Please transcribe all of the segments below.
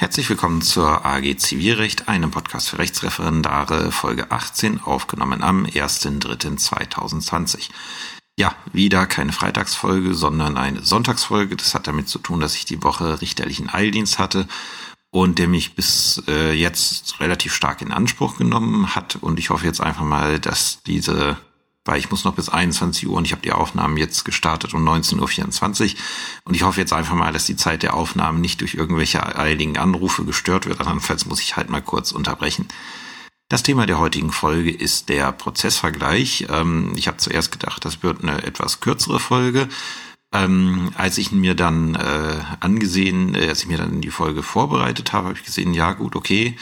Herzlich willkommen zur AG Zivilrecht, einem Podcast für Rechtsreferendare, Folge 18, aufgenommen am 1.3.2020. Ja, wieder keine Freitagsfolge, sondern eine Sonntagsfolge. Das hat damit zu tun, dass ich die Woche richterlichen Eildienst hatte und der mich bis äh, jetzt relativ stark in Anspruch genommen hat. Und ich hoffe jetzt einfach mal, dass diese weil ich muss noch bis 21 Uhr und ich habe die Aufnahmen jetzt gestartet um 19.24 Uhr und ich hoffe jetzt einfach mal, dass die Zeit der Aufnahmen nicht durch irgendwelche eiligen Anrufe gestört wird, andernfalls muss ich halt mal kurz unterbrechen. Das Thema der heutigen Folge ist der Prozessvergleich. Ähm, ich habe zuerst gedacht, das wird eine etwas kürzere Folge. Ähm, als ich mir dann äh, angesehen, äh, als ich mir dann die Folge vorbereitet habe, habe ich gesehen, ja gut, okay,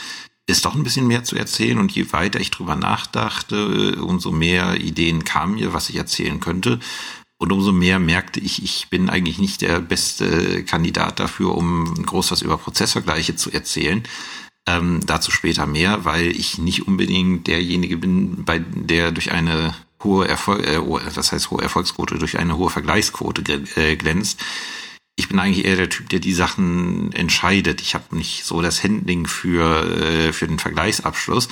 ist doch ein bisschen mehr zu erzählen und je weiter ich drüber nachdachte, umso mehr Ideen kamen mir, was ich erzählen könnte. Und umso mehr merkte ich, ich bin eigentlich nicht der beste Kandidat dafür, um groß was über Prozessvergleiche zu erzählen. Ähm, dazu später mehr, weil ich nicht unbedingt derjenige bin, bei der durch eine hohe Erfolg, äh, das heißt hohe Erfolgsquote, durch eine hohe Vergleichsquote äh, glänzt ich bin eigentlich eher der Typ, der die Sachen entscheidet. Ich habe nicht so das Handling für, äh, für den Vergleichsabschluss.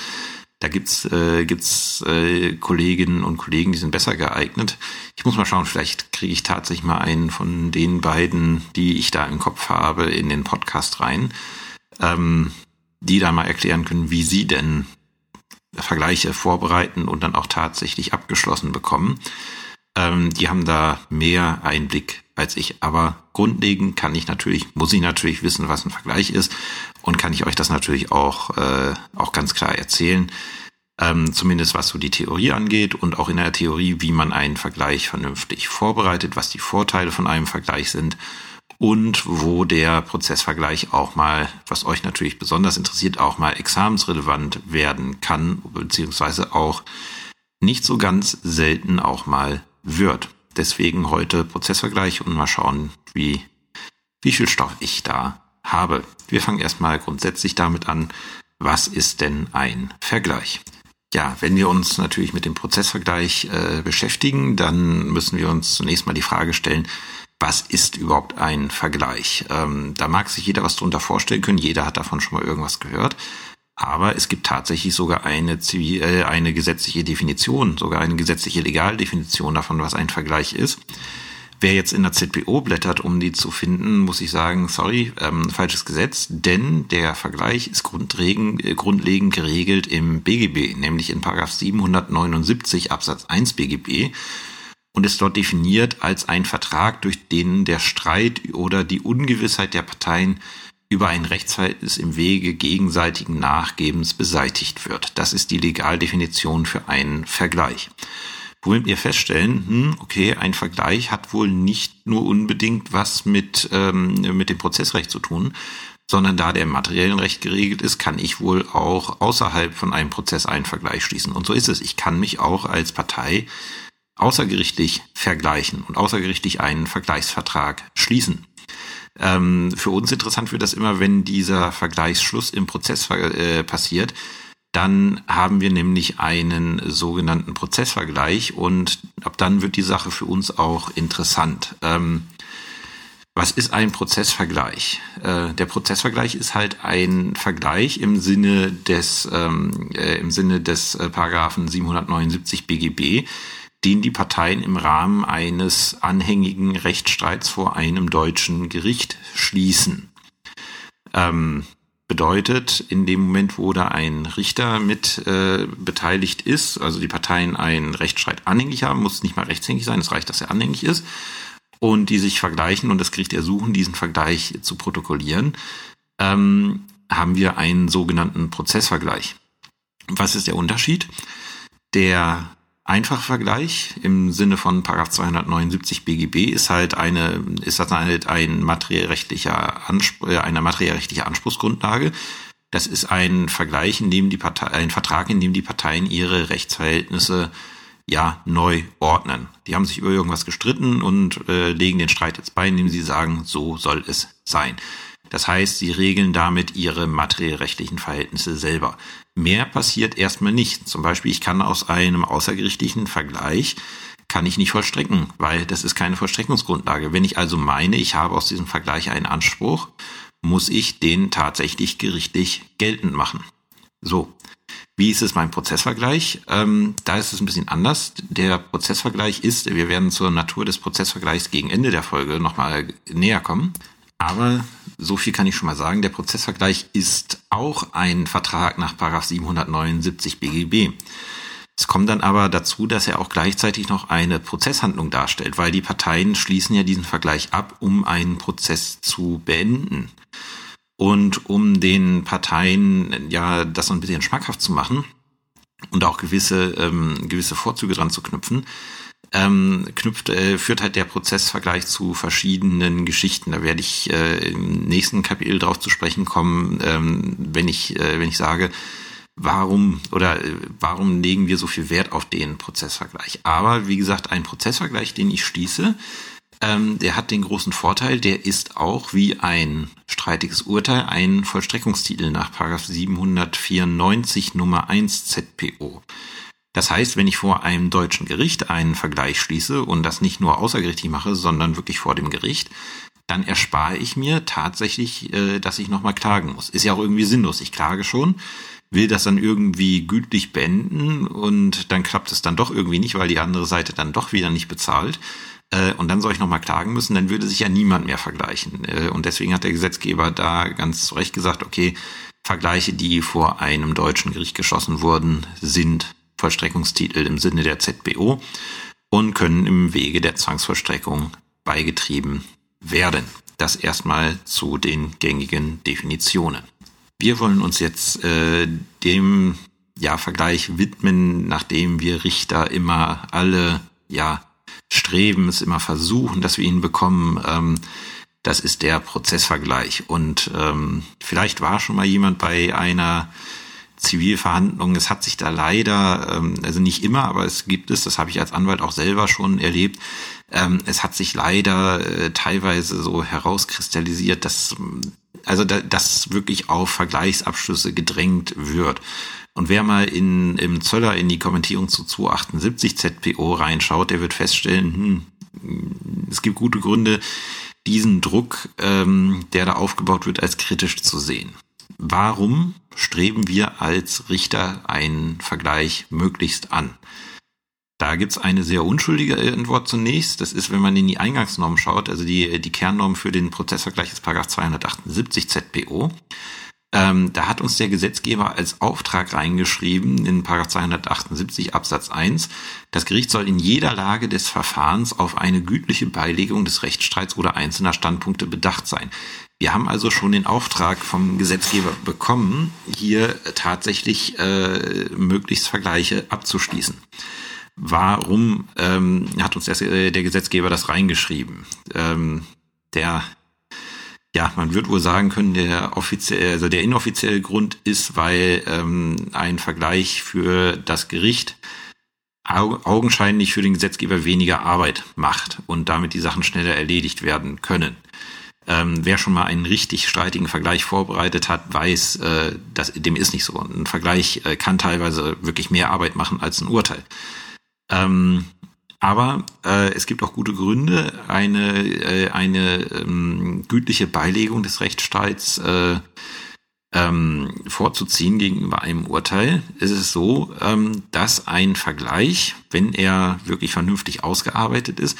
Da gibt's äh, gibt's äh, Kolleginnen und Kollegen, die sind besser geeignet. Ich muss mal schauen, vielleicht kriege ich tatsächlich mal einen von den beiden, die ich da im Kopf habe, in den Podcast rein, ähm, die da mal erklären können, wie sie denn Vergleiche vorbereiten und dann auch tatsächlich abgeschlossen bekommen. Ähm, die haben da mehr Einblick als ich. Aber grundlegend kann ich natürlich, muss ich natürlich wissen, was ein Vergleich ist und kann ich euch das natürlich auch, äh, auch ganz klar erzählen. Ähm, zumindest was so die Theorie angeht und auch in der Theorie, wie man einen Vergleich vernünftig vorbereitet, was die Vorteile von einem Vergleich sind und wo der Prozessvergleich auch mal, was euch natürlich besonders interessiert, auch mal examensrelevant werden kann, beziehungsweise auch nicht so ganz selten auch mal wird. Deswegen heute Prozessvergleich und mal schauen, wie, wie viel Stoff ich da habe. Wir fangen erstmal grundsätzlich damit an, was ist denn ein Vergleich? Ja, wenn wir uns natürlich mit dem Prozessvergleich äh, beschäftigen, dann müssen wir uns zunächst mal die Frage stellen, was ist überhaupt ein Vergleich? Ähm, da mag sich jeder was drunter vorstellen können, jeder hat davon schon mal irgendwas gehört. Aber es gibt tatsächlich sogar eine, Zivil, äh, eine gesetzliche Definition, sogar eine gesetzliche Legaldefinition davon, was ein Vergleich ist. Wer jetzt in der ZPO blättert, um die zu finden, muss ich sagen, sorry, ähm, falsches Gesetz, denn der Vergleich ist grundlegend, äh, grundlegend geregelt im BGB, nämlich in Paragraph 779 Absatz 1 BGB und ist dort definiert als ein Vertrag, durch den der Streit oder die Ungewissheit der Parteien über ein Rechtsverhältnis im Wege gegenseitigen Nachgebens beseitigt wird. Das ist die Legaldefinition für einen Vergleich. Womit wir feststellen, hm, okay, ein Vergleich hat wohl nicht nur unbedingt was mit, ähm, mit dem Prozessrecht zu tun, sondern da der materiellen Recht geregelt ist, kann ich wohl auch außerhalb von einem Prozess einen Vergleich schließen. Und so ist es. Ich kann mich auch als Partei außergerichtlich vergleichen und außergerichtlich einen Vergleichsvertrag schließen. Ähm, für uns interessant wird das immer, wenn dieser Vergleichsschluss im Prozess äh, passiert. Dann haben wir nämlich einen sogenannten Prozessvergleich und ab dann wird die Sache für uns auch interessant. Ähm, was ist ein Prozessvergleich? Äh, der Prozessvergleich ist halt ein Vergleich im Sinne des, ähm, äh, im Sinne des äh, Paragraphen 779 BGB, den die Parteien im Rahmen eines anhängigen Rechtsstreits vor einem deutschen Gericht schließen. Ähm, bedeutet, in dem Moment, wo da ein Richter mit äh, beteiligt ist, also die Parteien einen Rechtsstreit anhängig haben, muss es nicht mal rechtshängig sein, es reicht, dass er anhängig ist, und die sich vergleichen und das Gericht ersuchen, diesen Vergleich zu protokollieren, ähm, haben wir einen sogenannten Prozessvergleich. Was ist der Unterschied? Der einfacher Vergleich im Sinne von Paragraph 279 BGB ist halt eine, ist das halt ein materiellrechtlicher Anspruch, äh, eine materiellrechtliche Anspruchsgrundlage. Das ist ein Vergleich, in dem die Partei, ein Vertrag, in dem die Parteien ihre Rechtsverhältnisse ja neu ordnen. Die haben sich über irgendwas gestritten und äh, legen den Streit jetzt bei, indem sie sagen, so soll es sein. Das heißt, sie regeln damit ihre materiellrechtlichen Verhältnisse selber. Mehr passiert erstmal nicht. Zum Beispiel, ich kann aus einem außergerichtlichen Vergleich kann ich nicht vollstrecken, weil das ist keine Vollstreckungsgrundlage. Wenn ich also meine, ich habe aus diesem Vergleich einen Anspruch muss ich den tatsächlich gerichtlich geltend machen. So, wie ist es beim Prozessvergleich? Ähm, da ist es ein bisschen anders. Der Prozessvergleich ist, wir werden zur Natur des Prozessvergleichs gegen Ende der Folge nochmal näher kommen. Aber so viel kann ich schon mal sagen, der Prozessvergleich ist auch ein Vertrag nach 779 BGB. Es kommt dann aber dazu, dass er auch gleichzeitig noch eine Prozesshandlung darstellt, weil die Parteien schließen ja diesen Vergleich ab, um einen Prozess zu beenden. Und um den Parteien ja das so ein bisschen schmackhaft zu machen und auch gewisse, ähm, gewisse Vorzüge dran zu knüpfen, ähm, knüpft, äh, führt halt der Prozessvergleich zu verschiedenen Geschichten. Da werde ich äh, im nächsten Kapitel drauf zu sprechen kommen, ähm, wenn ich, äh, wenn ich sage, warum oder äh, warum legen wir so viel Wert auf den Prozessvergleich. Aber wie gesagt, ein Prozessvergleich, den ich schließe, ähm, der hat den großen Vorteil, der ist auch wie ein streitiges Urteil ein Vollstreckungstitel nach 794 Nummer 1 ZPO. Das heißt, wenn ich vor einem deutschen Gericht einen Vergleich schließe und das nicht nur außergerichtlich mache, sondern wirklich vor dem Gericht, dann erspare ich mir tatsächlich, äh, dass ich nochmal klagen muss. Ist ja auch irgendwie sinnlos. Ich klage schon, will das dann irgendwie gütlich beenden und dann klappt es dann doch irgendwie nicht, weil die andere Seite dann doch wieder nicht bezahlt äh, und dann soll ich nochmal klagen müssen, dann würde sich ja niemand mehr vergleichen. Äh, und deswegen hat der Gesetzgeber da ganz zu Recht gesagt, okay, Vergleiche, die vor einem deutschen Gericht geschossen wurden, sind Vollstreckungstitel im Sinne der ZBO und können im Wege der Zwangsvollstreckung beigetrieben werden. Das erstmal zu den gängigen Definitionen. Wir wollen uns jetzt äh, dem ja, Vergleich widmen, nachdem wir Richter immer alle ja, streben, es immer versuchen, dass wir ihn bekommen. Ähm, das ist der Prozessvergleich. Und ähm, vielleicht war schon mal jemand bei einer Zivilverhandlung. Es hat sich da leider, ähm, also nicht immer, aber es gibt es, das habe ich als Anwalt auch selber schon erlebt, ähm, es hat sich leider äh, teilweise so herauskristallisiert, dass also da, dass wirklich auf Vergleichsabschlüsse gedrängt wird. Und wer mal in, im Zöller in die Kommentierung zu 278 ZPO reinschaut, der wird feststellen, hm, es gibt gute Gründe, diesen Druck, ähm, der da aufgebaut wird, als kritisch zu sehen. Warum streben wir als Richter einen Vergleich möglichst an? Da gibt's eine sehr unschuldige Antwort zunächst. Das ist, wenn man in die Eingangsnorm schaut, also die, die Kernnorm für den Prozessvergleich ist 278 ZPO. Ähm, da hat uns der Gesetzgeber als Auftrag reingeschrieben in 278 Absatz 1, das Gericht soll in jeder Lage des Verfahrens auf eine gütliche Beilegung des Rechtsstreits oder einzelner Standpunkte bedacht sein. Wir haben also schon den Auftrag vom Gesetzgeber bekommen, hier tatsächlich äh, möglichst Vergleiche abzuschließen warum ähm, hat uns der, äh, der Gesetzgeber das reingeschrieben? Ähm, der, ja, man wird wohl sagen können, der offiziell, also der inoffizielle Grund ist, weil ähm, ein Vergleich für das Gericht augenscheinlich für den Gesetzgeber weniger Arbeit macht und damit die Sachen schneller erledigt werden können. Ähm, wer schon mal einen richtig streitigen Vergleich vorbereitet hat, weiß, äh, dass, dem ist nicht so. Ein Vergleich äh, kann teilweise wirklich mehr Arbeit machen als ein Urteil. Ähm, aber äh, es gibt auch gute Gründe, eine, äh, eine ähm, gütliche Beilegung des Rechtsstreits äh, ähm, vorzuziehen gegenüber einem Urteil. Es ist so, ähm, dass ein Vergleich, wenn er wirklich vernünftig ausgearbeitet ist,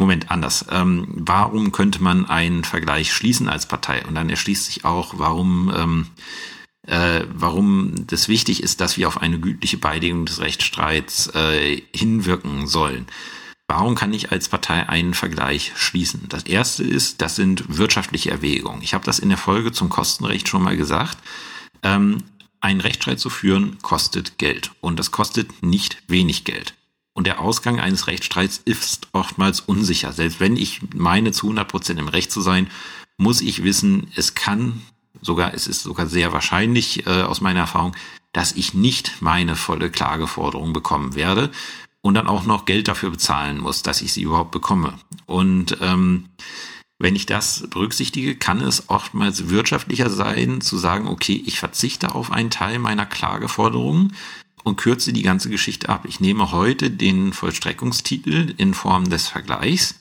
Moment, anders. Ähm, warum könnte man einen Vergleich schließen als Partei? Und dann erschließt sich auch, warum ähm, äh, warum das wichtig ist, dass wir auf eine gütliche Beilegung des Rechtsstreits äh, hinwirken sollen. Warum kann ich als Partei einen Vergleich schließen? Das erste ist, das sind wirtschaftliche Erwägungen. Ich habe das in der Folge zum Kostenrecht schon mal gesagt. Ähm, einen Rechtsstreit zu führen kostet Geld und das kostet nicht wenig Geld. Und der Ausgang eines Rechtsstreits ist oftmals unsicher. Selbst wenn ich meine zu 100 Prozent im Recht zu sein, muss ich wissen, es kann sogar, es ist sogar sehr wahrscheinlich äh, aus meiner Erfahrung, dass ich nicht meine volle Klageforderung bekommen werde und dann auch noch Geld dafür bezahlen muss, dass ich sie überhaupt bekomme. Und ähm, wenn ich das berücksichtige, kann es oftmals wirtschaftlicher sein, zu sagen, okay, ich verzichte auf einen Teil meiner Klageforderungen und kürze die ganze Geschichte ab. Ich nehme heute den Vollstreckungstitel in Form des Vergleichs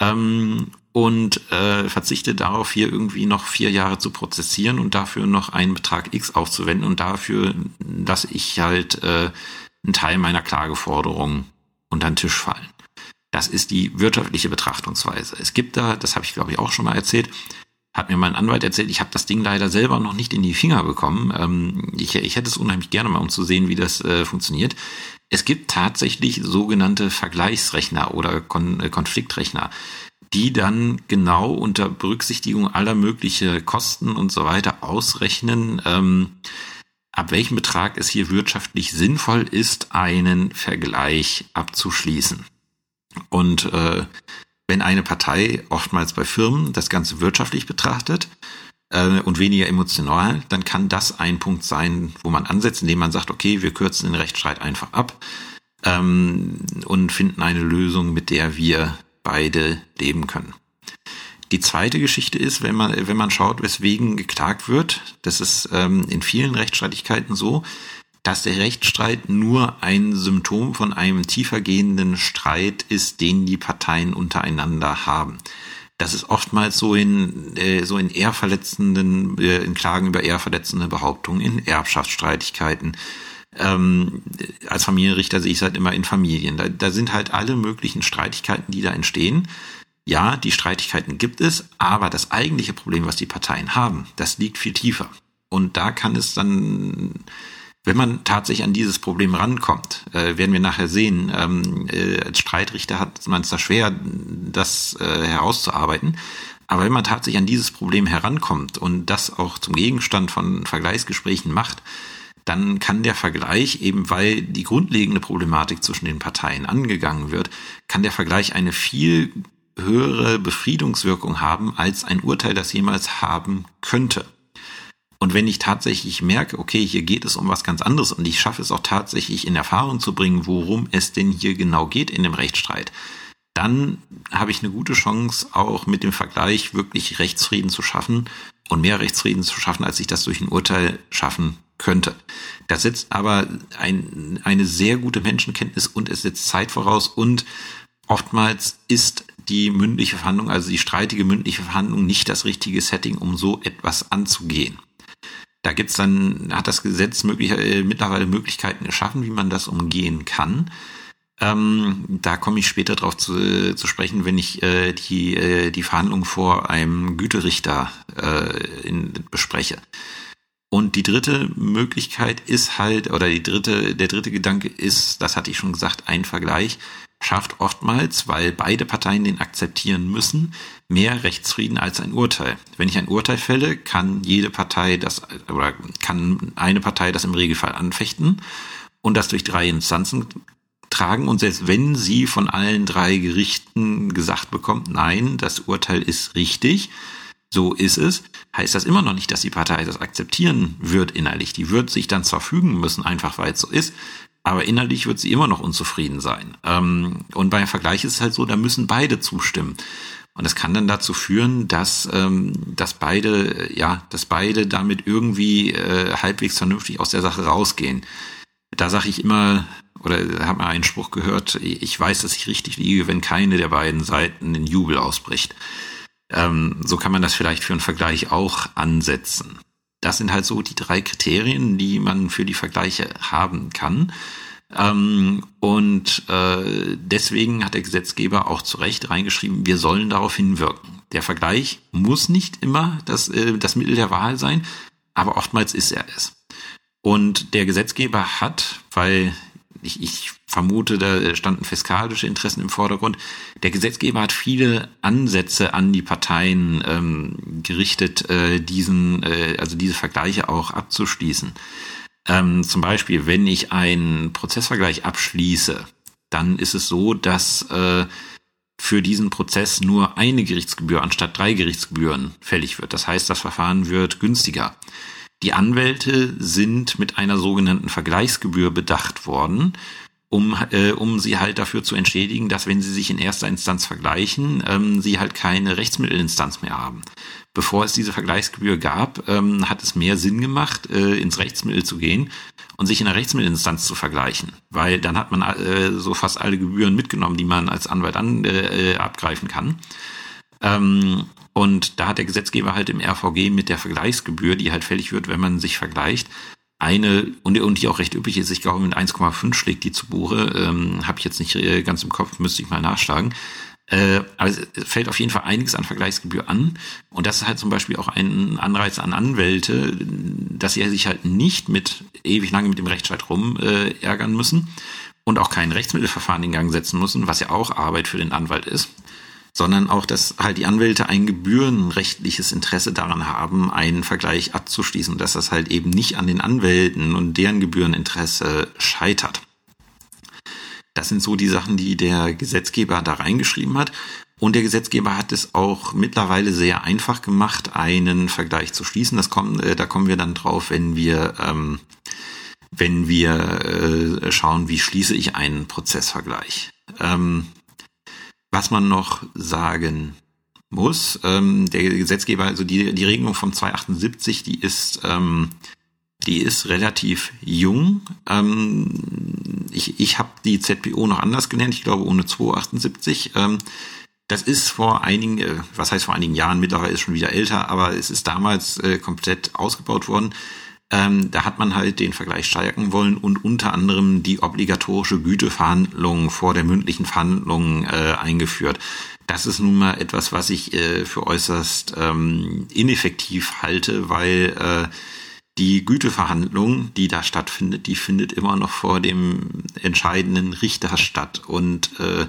ähm, und äh, verzichte darauf, hier irgendwie noch vier Jahre zu prozessieren und dafür noch einen Betrag X aufzuwenden und dafür lasse ich halt äh, einen Teil meiner Klageforderung unter den Tisch fallen. Das ist die wirtschaftliche Betrachtungsweise. Es gibt da, das habe ich glaube ich auch schon mal erzählt, hat mir mein Anwalt erzählt, ich habe das Ding leider selber noch nicht in die Finger bekommen. Ähm, ich, ich hätte es unheimlich gerne mal, um zu sehen, wie das äh, funktioniert. Es gibt tatsächlich sogenannte Vergleichsrechner oder Kon äh, Konfliktrechner, die dann genau unter Berücksichtigung aller möglichen Kosten und so weiter ausrechnen, ähm, ab welchem Betrag es hier wirtschaftlich sinnvoll ist, einen Vergleich abzuschließen. Und äh, wenn eine Partei oftmals bei Firmen das Ganze wirtschaftlich betrachtet äh, und weniger emotional, dann kann das ein Punkt sein, wo man ansetzt, indem man sagt, okay, wir kürzen den Rechtsstreit einfach ab ähm, und finden eine Lösung, mit der wir beide leben können. Die zweite Geschichte ist, wenn man, wenn man schaut, weswegen geklagt wird, das ist ähm, in vielen Rechtsstreitigkeiten so, dass der Rechtsstreit nur ein Symptom von einem tiefergehenden Streit ist, den die Parteien untereinander haben. Das ist oftmals so in äh, so in eher verletzenden, äh, in Klagen über eher verletzende Behauptungen, in Erbschaftsstreitigkeiten. Ähm, als Familienrichter sehe ich es halt immer in Familien. Da, da sind halt alle möglichen Streitigkeiten, die da entstehen. Ja, die Streitigkeiten gibt es, aber das eigentliche Problem, was die Parteien haben, das liegt viel tiefer. Und da kann es dann wenn man tatsächlich an dieses Problem rankommt, äh, werden wir nachher sehen, ähm, äh, als Streitrichter hat man es da schwer, das äh, herauszuarbeiten. Aber wenn man tatsächlich an dieses Problem herankommt und das auch zum Gegenstand von Vergleichsgesprächen macht, dann kann der Vergleich, eben weil die grundlegende Problematik zwischen den Parteien angegangen wird, kann der Vergleich eine viel höhere Befriedungswirkung haben, als ein Urteil das jemals haben könnte. Und wenn ich tatsächlich merke, okay, hier geht es um was ganz anderes und ich schaffe es auch tatsächlich in Erfahrung zu bringen, worum es denn hier genau geht in dem Rechtsstreit, dann habe ich eine gute Chance, auch mit dem Vergleich wirklich Rechtsfrieden zu schaffen und mehr Rechtsfrieden zu schaffen, als ich das durch ein Urteil schaffen könnte. Das setzt aber ein, eine sehr gute Menschenkenntnis und es setzt Zeit voraus und oftmals ist die mündliche Verhandlung, also die streitige mündliche Verhandlung, nicht das richtige Setting, um so etwas anzugehen. Da gibt's dann, hat das Gesetz möglich, äh, mittlerweile Möglichkeiten geschaffen, wie man das umgehen kann. Ähm, da komme ich später drauf zu, zu sprechen, wenn ich äh, die, äh, die Verhandlungen vor einem Güterichter äh, in, bespreche. Und die dritte Möglichkeit ist halt, oder die dritte, der dritte Gedanke ist, das hatte ich schon gesagt, ein Vergleich schafft oftmals, weil beide Parteien den akzeptieren müssen, mehr Rechtsfrieden als ein Urteil. Wenn ich ein Urteil fälle, kann jede Partei das oder kann eine Partei das im Regelfall anfechten und das durch drei Instanzen tragen und selbst wenn sie von allen drei Gerichten gesagt bekommt, nein, das Urteil ist richtig, so ist es, heißt das immer noch nicht, dass die Partei das akzeptieren wird innerlich. Die wird sich dann zwar fügen müssen, einfach weil es so ist, aber innerlich wird sie immer noch unzufrieden sein. Ähm, und beim Vergleich ist es halt so, da müssen beide zustimmen. Und das kann dann dazu führen, dass, ähm, dass beide, ja, dass beide damit irgendwie äh, halbwegs vernünftig aus der Sache rausgehen. Da sage ich immer, oder habe mal einen Spruch gehört, ich weiß, dass ich richtig liege, wenn keine der beiden Seiten in Jubel ausbricht. Ähm, so kann man das vielleicht für einen Vergleich auch ansetzen. Das sind halt so die drei Kriterien, die man für die Vergleiche haben kann. Ähm, und äh, deswegen hat der Gesetzgeber auch zu Recht reingeschrieben, wir sollen darauf hinwirken. Der Vergleich muss nicht immer das, äh, das Mittel der Wahl sein, aber oftmals ist er es. Und der Gesetzgeber hat, weil ich, ich vermute, da standen fiskalische Interessen im Vordergrund. Der Gesetzgeber hat viele Ansätze an die Parteien ähm, gerichtet, äh, diesen, äh, also diese Vergleiche auch abzuschließen. Ähm, zum Beispiel, wenn ich einen Prozessvergleich abschließe, dann ist es so, dass äh, für diesen Prozess nur eine Gerichtsgebühr anstatt drei Gerichtsgebühren fällig wird. Das heißt, das Verfahren wird günstiger. Die Anwälte sind mit einer sogenannten Vergleichsgebühr bedacht worden, um, äh, um sie halt dafür zu entschädigen, dass wenn sie sich in erster Instanz vergleichen, ähm, sie halt keine Rechtsmittelinstanz mehr haben. Bevor es diese Vergleichsgebühr gab, ähm, hat es mehr Sinn gemacht, äh, ins Rechtsmittel zu gehen und sich in der Rechtsmittelinstanz zu vergleichen, weil dann hat man äh, so fast alle Gebühren mitgenommen, die man als Anwalt an, äh, abgreifen kann. Ähm, und da hat der Gesetzgeber halt im RVG mit der Vergleichsgebühr, die halt fällig wird, wenn man sich vergleicht, eine, und, und die auch recht üppig ist, ich glaube mit 1,5 schlägt die zu Buche, ähm, habe ich jetzt nicht äh, ganz im Kopf, müsste ich mal nachschlagen. Äh, aber es fällt auf jeden Fall einiges an Vergleichsgebühr an. Und das ist halt zum Beispiel auch ein Anreiz an Anwälte, dass sie sich halt nicht mit ewig lange mit dem Rechtsstreit rum äh, ärgern müssen und auch kein Rechtsmittelverfahren in Gang setzen müssen, was ja auch Arbeit für den Anwalt ist sondern auch, dass halt die Anwälte ein gebührenrechtliches Interesse daran haben, einen Vergleich abzuschließen, dass das halt eben nicht an den Anwälten und deren Gebühreninteresse scheitert. Das sind so die Sachen, die der Gesetzgeber da reingeschrieben hat. Und der Gesetzgeber hat es auch mittlerweile sehr einfach gemacht, einen Vergleich zu schließen. Das kommt, äh, da kommen wir dann drauf, wenn wir, ähm, wenn wir äh, schauen, wie schließe ich einen Prozessvergleich. Ähm, was man noch sagen muss, ähm, der Gesetzgeber, also die, die Regelung vom 278, die ist, ähm, die ist relativ jung. Ähm, ich ich habe die ZPO noch anders genannt, ich glaube ohne 278. Ähm, das ist vor einigen, äh, was heißt vor einigen Jahren, mittlerweile ist schon wieder älter, aber es ist damals äh, komplett ausgebaut worden. Ähm, da hat man halt den Vergleich stärken wollen und unter anderem die obligatorische Güteverhandlung vor der mündlichen Verhandlung äh, eingeführt. Das ist nun mal etwas, was ich äh, für äußerst ähm, ineffektiv halte, weil äh, die Güteverhandlung, die da stattfindet, die findet immer noch vor dem entscheidenden Richter statt. Und äh,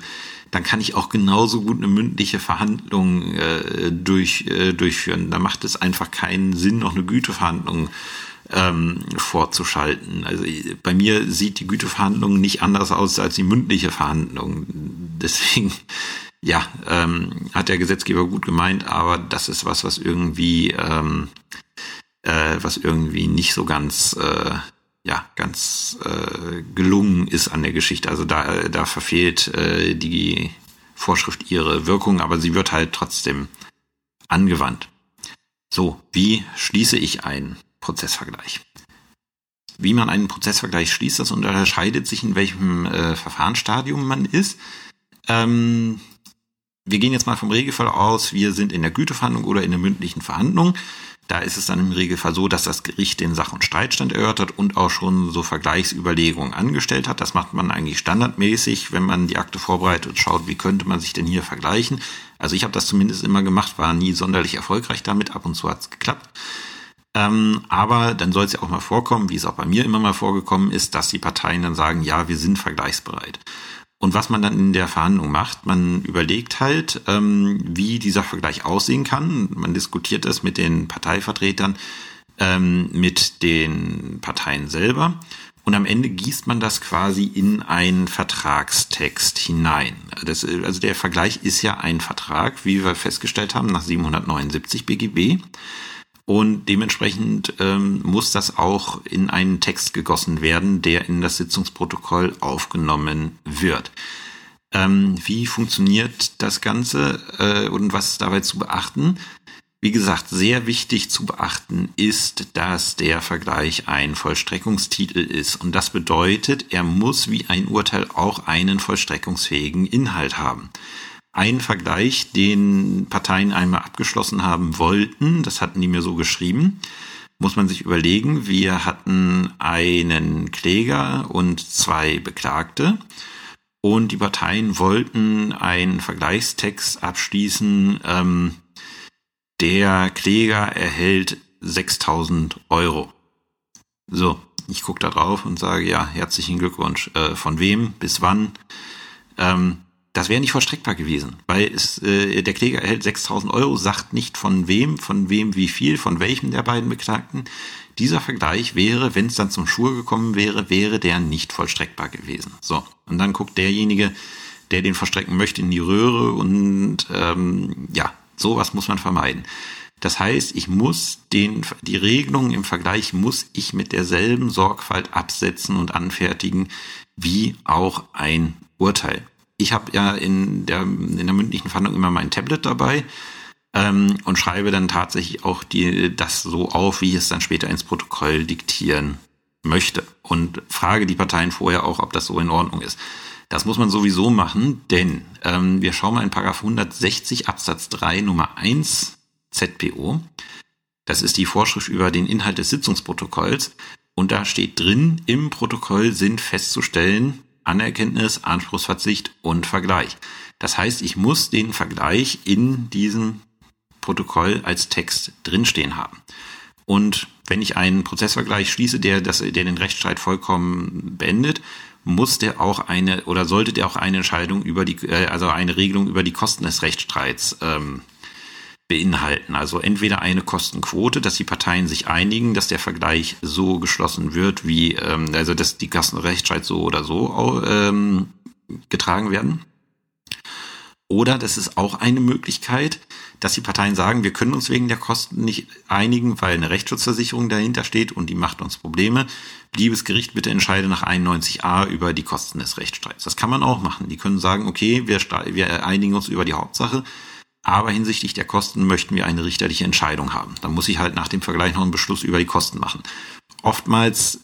dann kann ich auch genauso gut eine mündliche Verhandlung äh, durch, äh, durchführen. Da macht es einfach keinen Sinn, noch eine Güteverhandlung ähm, vorzuschalten. Also bei mir sieht die Güteverhandlung nicht anders aus als die mündliche Verhandlung. Deswegen, ja, ähm, hat der Gesetzgeber gut gemeint, aber das ist was, was irgendwie, ähm, äh, was irgendwie nicht so ganz, äh, ja, ganz äh, gelungen ist an der Geschichte. Also da, da verfehlt äh, die Vorschrift ihre Wirkung, aber sie wird halt trotzdem angewandt. So, wie schließe ich ein Prozessvergleich. Wie man einen Prozessvergleich schließt, das unterscheidet sich, in welchem äh, Verfahrensstadium man ist. Ähm, wir gehen jetzt mal vom Regelfall aus, wir sind in der Güteverhandlung oder in der mündlichen Verhandlung. Da ist es dann im Regelfall so, dass das Gericht den Sach- und Streitstand erörtert und auch schon so Vergleichsüberlegungen angestellt hat. Das macht man eigentlich standardmäßig, wenn man die Akte vorbereitet und schaut, wie könnte man sich denn hier vergleichen. Also ich habe das zumindest immer gemacht, war nie sonderlich erfolgreich damit, ab und zu hat es geklappt. Ähm, aber dann soll es ja auch mal vorkommen, wie es auch bei mir immer mal vorgekommen ist, dass die Parteien dann sagen, ja, wir sind vergleichsbereit. Und was man dann in der Verhandlung macht, man überlegt halt, ähm, wie dieser Vergleich aussehen kann. Man diskutiert es mit den Parteivertretern, ähm, mit den Parteien selber. Und am Ende gießt man das quasi in einen Vertragstext hinein. Das, also der Vergleich ist ja ein Vertrag, wie wir festgestellt haben, nach 779 BGB. Und dementsprechend ähm, muss das auch in einen Text gegossen werden, der in das Sitzungsprotokoll aufgenommen wird. Ähm, wie funktioniert das Ganze äh, und was ist dabei zu beachten? Wie gesagt, sehr wichtig zu beachten ist, dass der Vergleich ein Vollstreckungstitel ist. Und das bedeutet, er muss wie ein Urteil auch einen vollstreckungsfähigen Inhalt haben ein Vergleich, den Parteien einmal abgeschlossen haben wollten. Das hatten die mir so geschrieben. Muss man sich überlegen, wir hatten einen Kläger und zwei Beklagte. Und die Parteien wollten einen Vergleichstext abschließen. Ähm, der Kläger erhält 6000 Euro. So, ich gucke da drauf und sage, ja, herzlichen Glückwunsch. Äh, von wem, bis wann? Ähm, das wäre nicht vollstreckbar gewesen, weil es, äh, der Kläger erhält 6000 Euro, sagt nicht von wem, von wem wie viel, von welchem der beiden Beklagten. Dieser Vergleich wäre, wenn es dann zum Schwur gekommen wäre, wäre der nicht vollstreckbar gewesen. So, und dann guckt derjenige, der den vollstrecken möchte, in die Röhre und ähm, ja, sowas muss man vermeiden. Das heißt, ich muss den, die Regelungen im Vergleich muss ich mit derselben Sorgfalt absetzen und anfertigen wie auch ein Urteil ich habe ja in der, in der mündlichen Verhandlung immer mein Tablet dabei ähm, und schreibe dann tatsächlich auch die, das so auf, wie ich es dann später ins Protokoll diktieren möchte und frage die Parteien vorher auch, ob das so in Ordnung ist. Das muss man sowieso machen, denn ähm, wir schauen mal in Paragraph 160 Absatz 3 Nummer 1 ZPO. Das ist die Vorschrift über den Inhalt des Sitzungsprotokolls. Und da steht drin, im Protokoll sind festzustellen Anerkenntnis, Anspruchsverzicht und Vergleich. Das heißt, ich muss den Vergleich in diesem Protokoll als Text drinstehen haben. Und wenn ich einen Prozessvergleich schließe, der, das, der den Rechtsstreit vollkommen beendet, muss der auch eine oder sollte der auch eine Entscheidung über die, äh, also eine Regelung über die Kosten des Rechtsstreits ähm, beinhalten. Also entweder eine Kostenquote, dass die Parteien sich einigen, dass der Vergleich so geschlossen wird, wie ähm, also dass die Kostenrechtsstreit so oder so ähm, getragen werden. Oder das ist auch eine Möglichkeit, dass die Parteien sagen, wir können uns wegen der Kosten nicht einigen, weil eine Rechtsschutzversicherung dahinter steht und die macht uns Probleme. Liebes Gericht, bitte entscheide nach 91a über die Kosten des Rechtsstreits. Das kann man auch machen. Die können sagen, okay, wir, wir einigen uns über die Hauptsache, aber hinsichtlich der Kosten möchten wir eine richterliche Entscheidung haben. Dann muss ich halt nach dem Vergleich noch einen Beschluss über die Kosten machen. Oftmals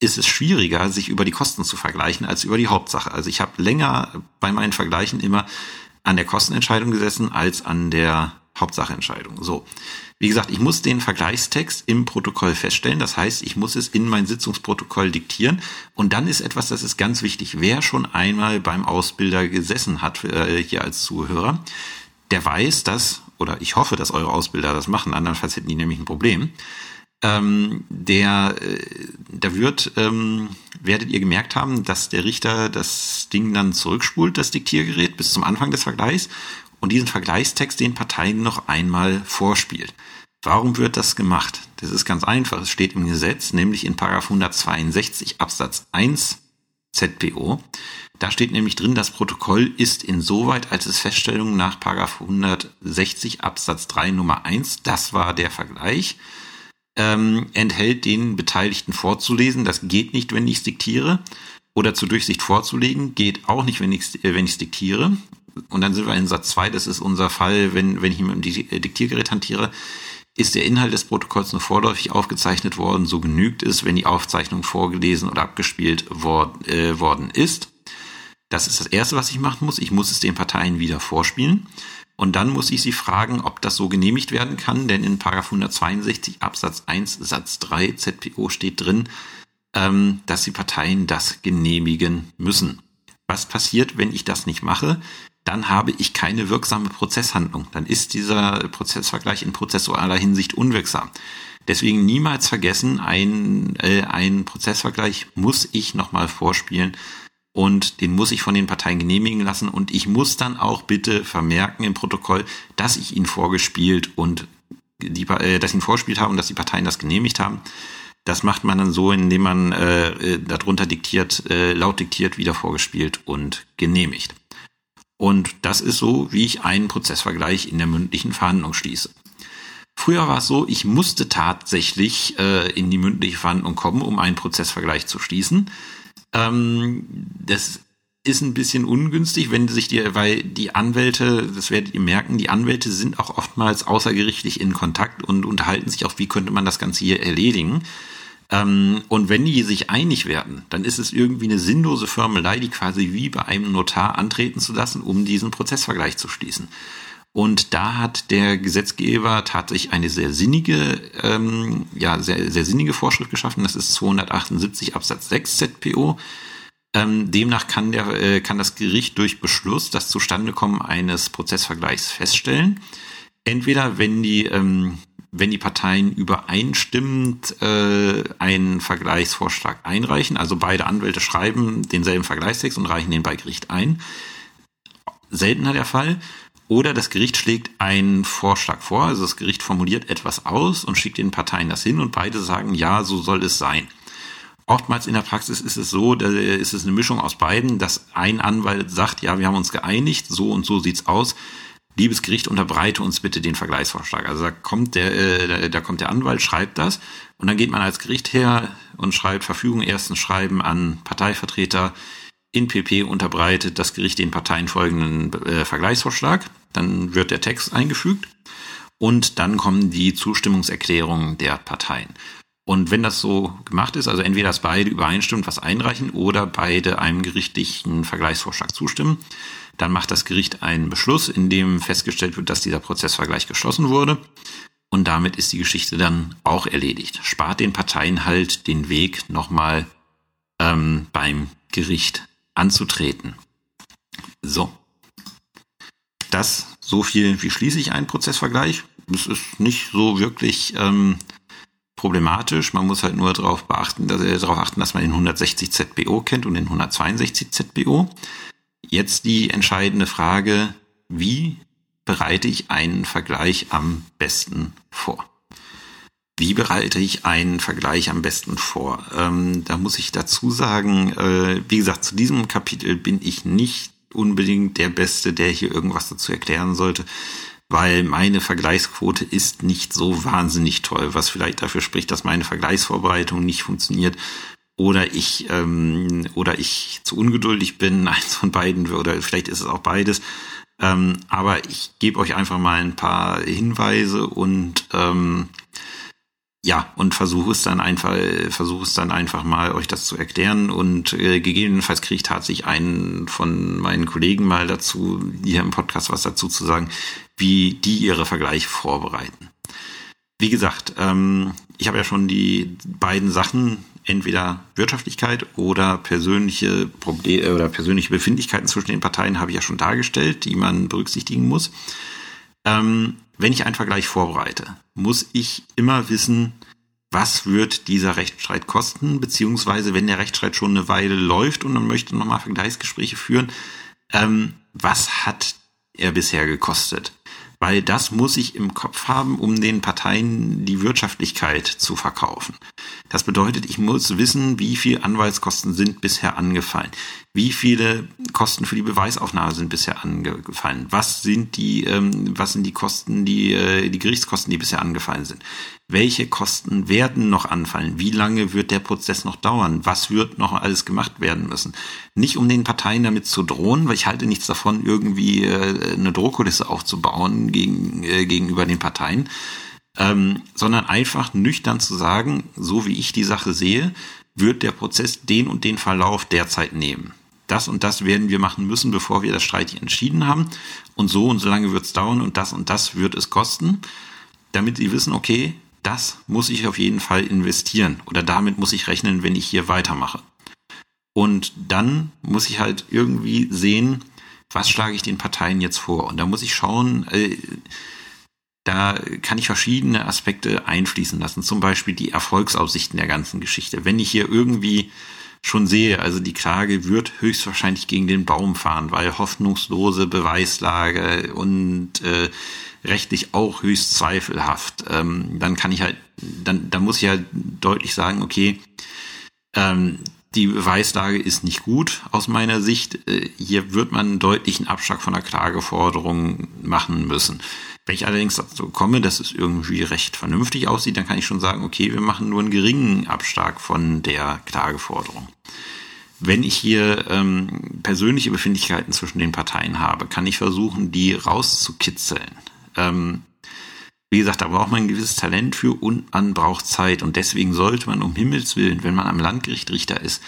ist es schwieriger, sich über die Kosten zu vergleichen, als über die Hauptsache. Also ich habe länger bei meinen Vergleichen immer an der Kostenentscheidung gesessen, als an der Hauptsacheentscheidung. So. Wie gesagt, ich muss den Vergleichstext im Protokoll feststellen. Das heißt, ich muss es in mein Sitzungsprotokoll diktieren. Und dann ist etwas, das ist ganz wichtig. Wer schon einmal beim Ausbilder gesessen hat, äh, hier als Zuhörer, der weiß, dass, oder ich hoffe, dass eure Ausbilder das machen, andernfalls hätten die nämlich ein Problem. Ähm, der, äh, da wird, ähm, werdet ihr gemerkt haben, dass der Richter das Ding dann zurückspult, das Diktiergerät, bis zum Anfang des Vergleichs und diesen Vergleichstext den Parteien noch einmal vorspielt. Warum wird das gemacht? Das ist ganz einfach. Es steht im Gesetz, nämlich in Paragraph 162 Absatz 1 ZPO. Da steht nämlich drin, das Protokoll ist insoweit, als es Feststellungen nach 160 Absatz 3 Nummer 1, das war der Vergleich, ähm, enthält den Beteiligten vorzulesen. Das geht nicht, wenn ich es diktiere. Oder zur Durchsicht vorzulegen, geht auch nicht, wenn ich es äh, wenn diktiere. Und dann sind wir in Satz 2, das ist unser Fall, wenn, wenn ich mit dem äh, Diktiergerät hantiere, ist der Inhalt des Protokolls nur vorläufig aufgezeichnet worden, so genügt es, wenn die Aufzeichnung vorgelesen oder abgespielt wor äh, worden ist. Das ist das Erste, was ich machen muss. Ich muss es den Parteien wieder vorspielen. Und dann muss ich sie fragen, ob das so genehmigt werden kann, denn in 162 Absatz 1 Satz 3 ZPO steht drin, ähm, dass die Parteien das genehmigen müssen. Was passiert, wenn ich das nicht mache? Dann habe ich keine wirksame Prozesshandlung. Dann ist dieser Prozessvergleich in prozessualer Hinsicht unwirksam. Deswegen niemals vergessen, ein, äh, ein Prozessvergleich muss ich nochmal vorspielen, und den muss ich von den Parteien genehmigen lassen und ich muss dann auch bitte vermerken im Protokoll, dass ich ihn vorgespielt und die, äh, dass ihn vorgespielt habe und dass die Parteien das genehmigt haben. Das macht man dann so, indem man äh, äh, darunter diktiert, äh, laut diktiert, wieder vorgespielt und genehmigt. Und das ist so, wie ich einen Prozessvergleich in der mündlichen Verhandlung schließe. Früher war es so, ich musste tatsächlich äh, in die mündliche Verhandlung kommen, um einen Prozessvergleich zu schließen. Ähm, das ist ein bisschen ungünstig, wenn sich die, weil die Anwälte, das werdet ihr merken, die Anwälte sind auch oftmals außergerichtlich in Kontakt und unterhalten sich auch, wie könnte man das Ganze hier erledigen. Ähm, und wenn die sich einig werden, dann ist es irgendwie eine sinnlose Förmelei, die quasi wie bei einem Notar antreten zu lassen, um diesen Prozessvergleich zu schließen. Und da hat der Gesetzgeber tatsächlich eine sehr sinnige, ähm, ja, sehr, sehr sinnige Vorschrift geschaffen. Das ist 278 Absatz 6 ZPO. Ähm, demnach kann, der, äh, kann das Gericht durch Beschluss das Zustandekommen eines Prozessvergleichs feststellen. Entweder wenn die, ähm, wenn die Parteien übereinstimmend äh, einen Vergleichsvorschlag einreichen, also beide Anwälte schreiben denselben Vergleichstext und reichen den bei Gericht ein. Seltener der Fall. Oder das Gericht schlägt einen Vorschlag vor, also das Gericht formuliert etwas aus und schickt den Parteien das hin und beide sagen, ja, so soll es sein. Oftmals in der Praxis ist es so, da ist es eine Mischung aus beiden, dass ein Anwalt sagt, ja, wir haben uns geeinigt, so und so sieht's aus. Liebes Gericht, unterbreite uns bitte den Vergleichsvorschlag. Also da kommt der, äh, da kommt der Anwalt, schreibt das und dann geht man als Gericht her und schreibt Verfügung erstens Schreiben an Parteivertreter in PP unterbreitet das Gericht den Parteien folgenden äh, Vergleichsvorschlag. Dann wird der Text eingefügt und dann kommen die Zustimmungserklärungen der Parteien. Und wenn das so gemacht ist, also entweder dass beide übereinstimmt was einreichen oder beide einem gerichtlichen Vergleichsvorschlag zustimmen, dann macht das Gericht einen Beschluss, in dem festgestellt wird, dass dieser Prozessvergleich geschlossen wurde. Und damit ist die Geschichte dann auch erledigt. Spart den Parteien halt den Weg, nochmal ähm, beim Gericht anzutreten. So. Das so viel, wie schließe ich einen Prozessvergleich? Es ist nicht so wirklich ähm, problematisch. Man muss halt nur darauf beachten, dass, äh, darauf achten, dass man den 160 ZBO kennt und den 162 ZBO. Jetzt die entscheidende Frage, wie bereite ich einen Vergleich am besten vor? Wie bereite ich einen Vergleich am besten vor? Ähm, da muss ich dazu sagen, äh, wie gesagt, zu diesem Kapitel bin ich nicht unbedingt der Beste, der hier irgendwas dazu erklären sollte weil meine Vergleichsquote ist nicht so wahnsinnig toll, was vielleicht dafür spricht, dass meine Vergleichsvorbereitung nicht funktioniert oder ich ähm, oder ich zu ungeduldig bin, eins von beiden oder vielleicht ist es auch beides. Ähm, aber ich gebe euch einfach mal ein paar Hinweise und ähm, ja, und versuche es dann einfach, versuche es dann einfach mal euch das zu erklären und äh, gegebenenfalls kriege ich tatsächlich einen von meinen Kollegen mal dazu, hier im Podcast was dazu zu sagen, wie die ihre Vergleiche vorbereiten. Wie gesagt, ähm, ich habe ja schon die beiden Sachen, entweder Wirtschaftlichkeit oder persönliche Probleme oder persönliche Befindlichkeiten zwischen den Parteien habe ich ja schon dargestellt, die man berücksichtigen muss. Ähm, wenn ich einen Vergleich vorbereite, muss ich immer wissen, was wird dieser Rechtsstreit kosten, beziehungsweise wenn der Rechtsstreit schon eine Weile läuft und man möchte nochmal Vergleichsgespräche führen, ähm, was hat er bisher gekostet? Weil das muss ich im Kopf haben, um den Parteien die Wirtschaftlichkeit zu verkaufen. Das bedeutet, ich muss wissen, wie viel Anwaltskosten sind bisher angefallen, wie viele Kosten für die Beweisaufnahme sind bisher angefallen, was sind die, ähm, was sind die Kosten, die äh, die Gerichtskosten, die bisher angefallen sind, welche Kosten werden noch anfallen, wie lange wird der Prozess noch dauern, was wird noch alles gemacht werden müssen. Nicht um den Parteien damit zu drohen, weil ich halte nichts davon, irgendwie äh, eine Drohkulisse aufzubauen gegen, äh, gegenüber den Parteien, ähm, sondern einfach nüchtern zu sagen, so wie ich die Sache sehe, wird der Prozess den und den Verlauf derzeit nehmen. Das und das werden wir machen müssen, bevor wir das Streit entschieden haben. Und so und so lange wird es dauern und das und das wird es kosten, damit sie wissen, okay, das muss ich auf jeden Fall investieren oder damit muss ich rechnen, wenn ich hier weitermache. Und dann muss ich halt irgendwie sehen, was schlage ich den Parteien jetzt vor? Und da muss ich schauen, äh, da kann ich verschiedene Aspekte einfließen lassen. Zum Beispiel die Erfolgsaussichten der ganzen Geschichte. Wenn ich hier irgendwie schon sehe, also die Klage wird höchstwahrscheinlich gegen den Baum fahren, weil hoffnungslose Beweislage und äh, rechtlich auch höchst zweifelhaft. Ähm, dann kann ich halt, dann, dann muss ich halt deutlich sagen, okay, ähm, die Beweislage ist nicht gut aus meiner Sicht. Äh, hier wird man einen deutlichen Abschlag von der Klageforderung machen müssen. Wenn ich allerdings dazu komme, dass es irgendwie recht vernünftig aussieht, dann kann ich schon sagen, okay, wir machen nur einen geringen Abschlag von der Klageforderung. Wenn ich hier ähm, persönliche Befindlichkeiten zwischen den Parteien habe, kann ich versuchen, die rauszukitzeln. Ähm, wie gesagt, da braucht man ein gewisses Talent für und man braucht Zeit. Und deswegen sollte man um Himmels Willen, wenn man am Landgericht Richter ist,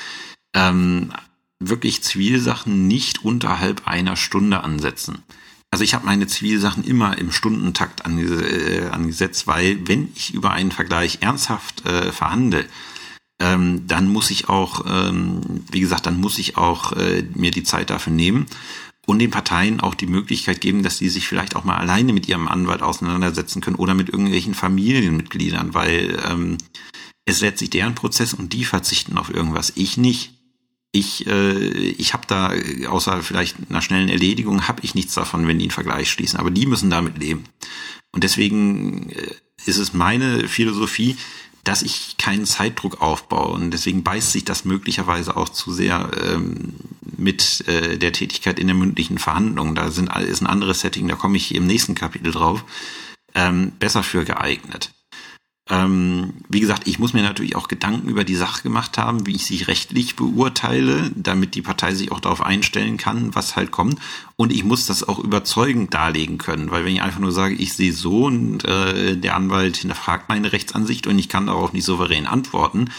ähm, wirklich Zivilsachen nicht unterhalb einer Stunde ansetzen. Also ich habe meine Zivilsachen immer im Stundentakt äh, angesetzt, weil wenn ich über einen Vergleich ernsthaft äh, verhandle, ähm, dann muss ich auch, ähm, wie gesagt, dann muss ich auch äh, mir die Zeit dafür nehmen und den Parteien auch die Möglichkeit geben, dass sie sich vielleicht auch mal alleine mit ihrem Anwalt auseinandersetzen können oder mit irgendwelchen Familienmitgliedern, weil ähm, es letztlich deren Prozess und die verzichten auf irgendwas. Ich nicht. Ich, äh, ich habe da, außer vielleicht einer schnellen Erledigung, habe ich nichts davon, wenn die einen Vergleich schließen. Aber die müssen damit leben. Und deswegen äh, ist es meine Philosophie, dass ich keinen Zeitdruck aufbaue. Und deswegen beißt sich das möglicherweise auch zu sehr ähm, mit äh, der Tätigkeit in der mündlichen Verhandlung. Da sind, ist ein anderes Setting, da komme ich im nächsten Kapitel drauf, ähm, besser für geeignet. Ähm, wie gesagt, ich muss mir natürlich auch Gedanken über die Sache gemacht haben, wie ich sie rechtlich beurteile, damit die Partei sich auch darauf einstellen kann, was halt kommt. Und ich muss das auch überzeugend darlegen können, weil wenn ich einfach nur sage, ich sehe so und äh, der Anwalt hinterfragt meine Rechtsansicht und ich kann darauf nicht souverän antworten,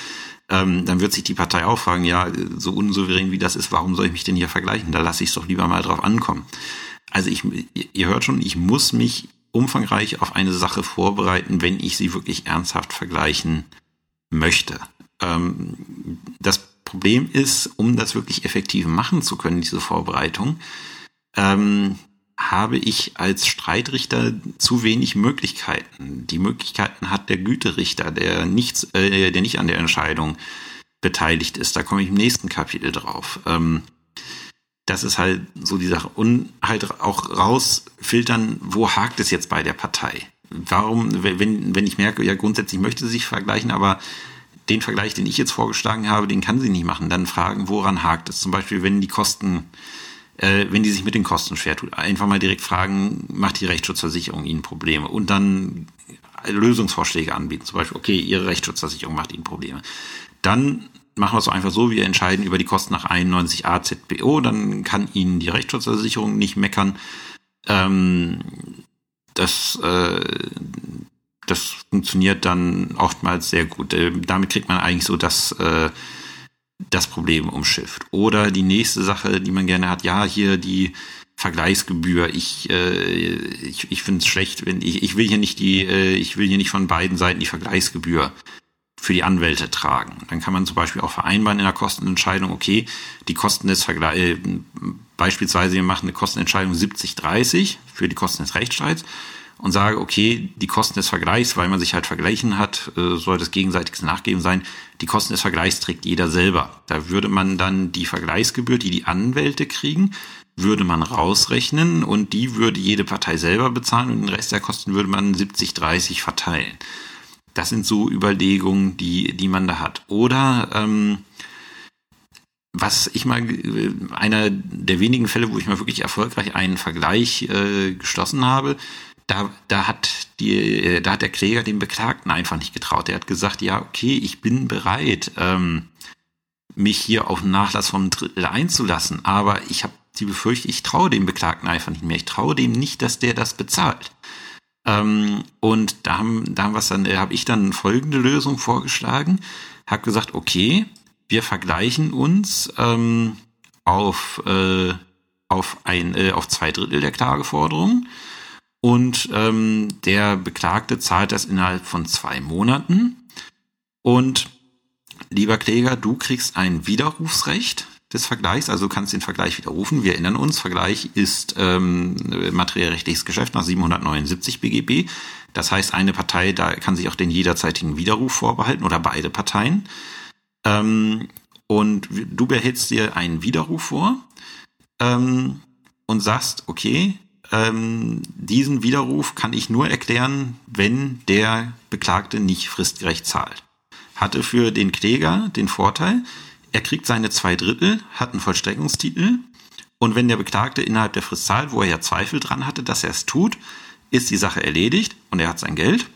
ähm, dann wird sich die Partei auch fragen, ja, so unsouverän wie das ist, warum soll ich mich denn hier vergleichen? Da lasse ich es doch lieber mal drauf ankommen. Also ich, ihr hört schon, ich muss mich umfangreich auf eine Sache vorbereiten, wenn ich sie wirklich ernsthaft vergleichen möchte. Ähm, das Problem ist, um das wirklich effektiv machen zu können, diese Vorbereitung, ähm, habe ich als Streitrichter zu wenig Möglichkeiten. Die Möglichkeiten hat der Güterichter, der nichts, äh, der nicht an der Entscheidung beteiligt ist. Da komme ich im nächsten Kapitel drauf. Ähm, das ist halt so die Sache. Und halt auch rausfiltern, wo hakt es jetzt bei der Partei? Warum, wenn, wenn ich merke, ja, grundsätzlich möchte sie sich vergleichen, aber den Vergleich, den ich jetzt vorgeschlagen habe, den kann sie nicht machen, dann fragen, woran hakt es? Zum Beispiel, wenn die Kosten, äh, wenn die sich mit den Kosten schwer tut, einfach mal direkt fragen, macht die Rechtsschutzversicherung ihnen Probleme? Und dann Lösungsvorschläge anbieten. Zum Beispiel, okay, ihre Rechtsschutzversicherung macht ihnen Probleme. Dann machen wir es einfach so, wir entscheiden über die Kosten nach 91 AZBO, dann kann Ihnen die Rechtsschutzversicherung nicht meckern. Ähm, das, äh, das funktioniert dann oftmals sehr gut. Äh, damit kriegt man eigentlich so das, äh, das Problem umschifft. Oder die nächste Sache, die man gerne hat, ja, hier die Vergleichsgebühr. Ich, äh, ich, ich finde es schlecht, wenn ich, ich will hier nicht die, äh, ich will hier nicht von beiden Seiten die Vergleichsgebühr für die Anwälte tragen. Dann kann man zum Beispiel auch vereinbaren in der Kostenentscheidung, okay, die Kosten des Vergleichs, äh, beispielsweise wir machen eine Kostenentscheidung 70-30 für die Kosten des Rechtsstreits und sage, okay, die Kosten des Vergleichs, weil man sich halt vergleichen hat, äh, soll das gegenseitiges Nachgeben sein, die Kosten des Vergleichs trägt jeder selber. Da würde man dann die Vergleichsgebühr, die die Anwälte kriegen, würde man rausrechnen und die würde jede Partei selber bezahlen und den Rest der Kosten würde man 70-30 verteilen. Das sind so Überlegungen, die, die man da hat. Oder ähm, was ich mal, einer der wenigen Fälle, wo ich mal wirklich erfolgreich einen Vergleich äh, geschlossen habe, da, da hat die, da hat der Kläger den Beklagten einfach nicht getraut. Er hat gesagt, ja, okay, ich bin bereit, ähm, mich hier auf Nachlass vom Drittel einzulassen, aber ich habe die Befürchtung, ich traue dem Beklagten einfach nicht mehr. Ich traue dem nicht, dass der das bezahlt. Ähm, und da haben, da haben wir dann, äh, habe ich dann folgende Lösung vorgeschlagen, habe gesagt, okay, wir vergleichen uns ähm, auf äh, auf ein äh, auf zwei Drittel der Klageforderung. Und ähm, der Beklagte zahlt das innerhalb von zwei Monaten. Und lieber Kläger, du kriegst ein Widerrufsrecht des Vergleichs, also du kannst den Vergleich widerrufen. Wir erinnern uns, Vergleich ist ähm, materiellrechtliches Geschäft nach 779 BGB. Das heißt, eine Partei da kann sich auch den jederzeitigen Widerruf vorbehalten oder beide Parteien. Ähm, und du behältst dir einen Widerruf vor ähm, und sagst, okay, ähm, diesen Widerruf kann ich nur erklären, wenn der Beklagte nicht fristgerecht zahlt. Hatte für den Kläger den Vorteil, er kriegt seine zwei Drittel, hat einen Vollstreckungstitel und wenn der Beklagte innerhalb der Frist zahlt, wo er ja Zweifel dran hatte, dass er es tut, ist die Sache erledigt und er hat sein Geld.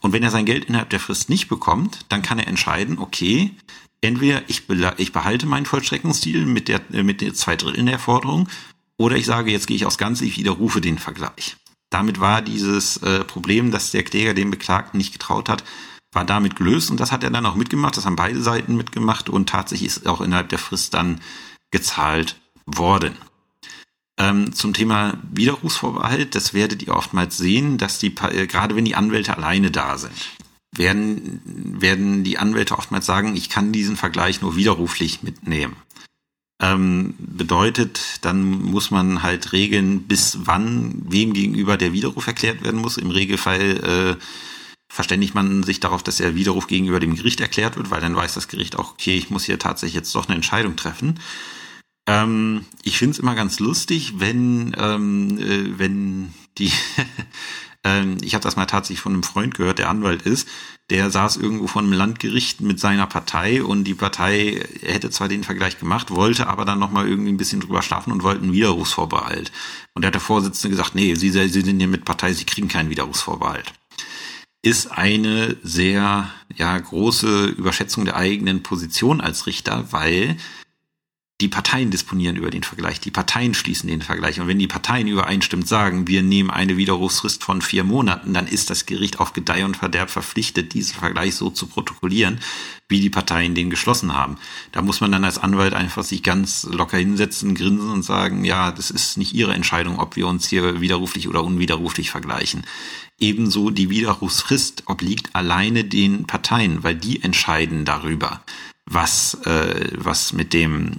Und wenn er sein Geld innerhalb der Frist nicht bekommt, dann kann er entscheiden, okay, entweder ich, ich behalte meinen Vollstreckungstitel mit der, mit den zwei Dritteln der Forderung oder ich sage, jetzt gehe ich aus ganz, ich widerrufe den Vergleich. Damit war dieses äh, Problem, dass der Kläger dem Beklagten nicht getraut hat, war damit gelöst und das hat er dann auch mitgemacht, das haben beide Seiten mitgemacht und tatsächlich ist auch innerhalb der Frist dann gezahlt worden. Ähm, zum Thema Widerrufsvorbehalt, das werdet ihr oftmals sehen, dass die, äh, gerade wenn die Anwälte alleine da sind, werden, werden die Anwälte oftmals sagen, ich kann diesen Vergleich nur widerruflich mitnehmen. Ähm, bedeutet, dann muss man halt regeln, bis wann wem gegenüber der Widerruf erklärt werden muss. Im Regelfall äh, verständigt man sich darauf, dass der Widerruf gegenüber dem Gericht erklärt wird, weil dann weiß das Gericht auch, okay, ich muss hier tatsächlich jetzt doch eine Entscheidung treffen. Ähm, ich finde es immer ganz lustig, wenn, ähm, äh, wenn die, ähm, ich habe das mal tatsächlich von einem Freund gehört, der Anwalt ist, der saß irgendwo von einem Landgericht mit seiner Partei und die Partei hätte zwar den Vergleich gemacht, wollte aber dann nochmal irgendwie ein bisschen drüber schlafen und wollten Widerrufsvorbehalt. Und da hat der Vorsitzende gesagt, nee, Sie, Sie sind hier mit Partei, Sie kriegen keinen Widerrufsvorbehalt. Ist eine sehr ja, große Überschätzung der eigenen Position als Richter, weil die Parteien disponieren über den Vergleich, die Parteien schließen den Vergleich. Und wenn die Parteien übereinstimmend sagen, wir nehmen eine Widerrufsfrist von vier Monaten, dann ist das Gericht auf Gedeih und Verderb verpflichtet, diesen Vergleich so zu protokollieren, wie die Parteien den geschlossen haben. Da muss man dann als Anwalt einfach sich ganz locker hinsetzen, grinsen und sagen, ja, das ist nicht Ihre Entscheidung, ob wir uns hier widerruflich oder unwiderruflich vergleichen. Ebenso die Widerrufsfrist obliegt alleine den Parteien, weil die entscheiden darüber was äh, was mit dem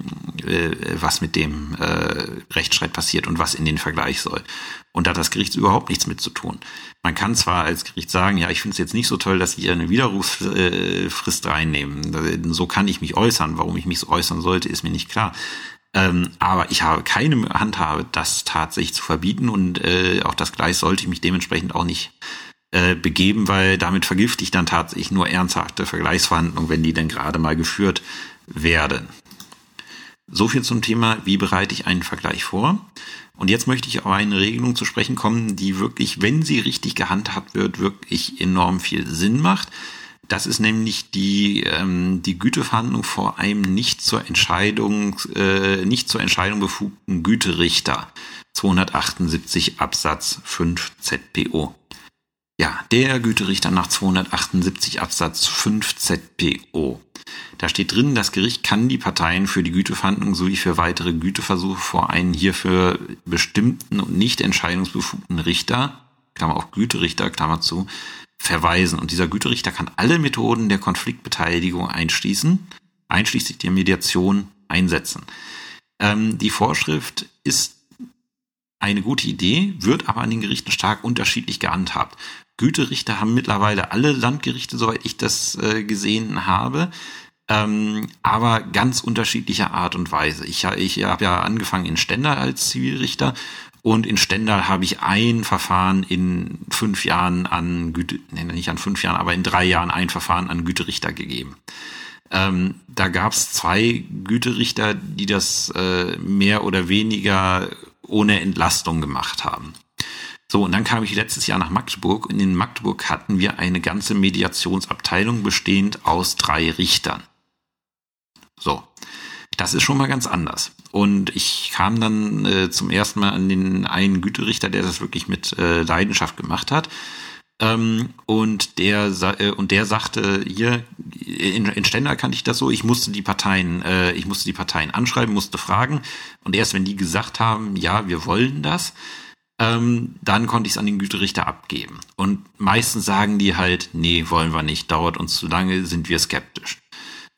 äh, was mit dem äh, Rechtsstreit passiert und was in den Vergleich soll. Und da hat das Gericht überhaupt nichts mit zu tun. Man kann zwar als Gericht sagen, ja, ich finde es jetzt nicht so toll, dass Sie eine Widerrufsfrist reinnehmen. So kann ich mich äußern. Warum ich mich so äußern sollte, ist mir nicht klar. Ähm, aber ich habe keine Handhabe, das tatsächlich zu verbieten und äh, auch das Gleich sollte ich mich dementsprechend auch nicht äh, begeben, weil damit vergifte ich dann tatsächlich nur ernsthafte Vergleichsverhandlungen, wenn die denn gerade mal geführt werden. So viel zum Thema, wie bereite ich einen Vergleich vor? Und jetzt möchte ich auf eine Regelung zu sprechen kommen, die wirklich, wenn sie richtig gehandhabt wird, wirklich enorm viel Sinn macht. Das ist nämlich die, ähm, die Güteverhandlung vor einem nicht zur Entscheidung, äh, nicht zur Entscheidung befugten Güterichter. 278 Absatz 5 ZPO. Ja, der Güterichter nach 278 Absatz 5 ZPO. Da steht drin, das Gericht kann die Parteien für die Güteverhandlung sowie für weitere Güteversuche vor einen hierfür bestimmten und nicht entscheidungsbefugten Richter, Klammer auf Güterichter, Klammer zu, verweisen. Und dieser Güterichter kann alle Methoden der Konfliktbeteiligung einschließen, einschließlich der Mediation einsetzen. Ähm, die Vorschrift ist eine gute Idee, wird aber an den Gerichten stark unterschiedlich gehandhabt. Güterichter haben mittlerweile alle Landgerichte, soweit ich das äh, gesehen habe, ähm, aber ganz unterschiedlicher Art und Weise. Ich, ich habe ja angefangen in Stendal als Zivilrichter und in Stendal habe ich ein Verfahren in fünf Jahren an Güte, nee, nicht an fünf Jahren, aber in drei Jahren ein Verfahren an Güterichter gegeben. Ähm, da gab es zwei Güterichter, die das äh, mehr oder weniger ohne Entlastung gemacht haben. So, und dann kam ich letztes Jahr nach Magdeburg und in Magdeburg hatten wir eine ganze Mediationsabteilung bestehend aus drei Richtern. So, das ist schon mal ganz anders. Und ich kam dann äh, zum ersten Mal an den einen Güterichter, der das wirklich mit äh, Leidenschaft gemacht hat. Ähm, und der äh, und der sagte hier in, in Stendal kannte ich das so. Ich musste die Parteien, äh, ich musste die Parteien anschreiben, musste fragen. Und erst wenn die gesagt haben, ja, wir wollen das, ähm, dann konnte ich es an den Güterichter abgeben. Und meistens sagen die halt, nee, wollen wir nicht, dauert uns zu lange, sind wir skeptisch.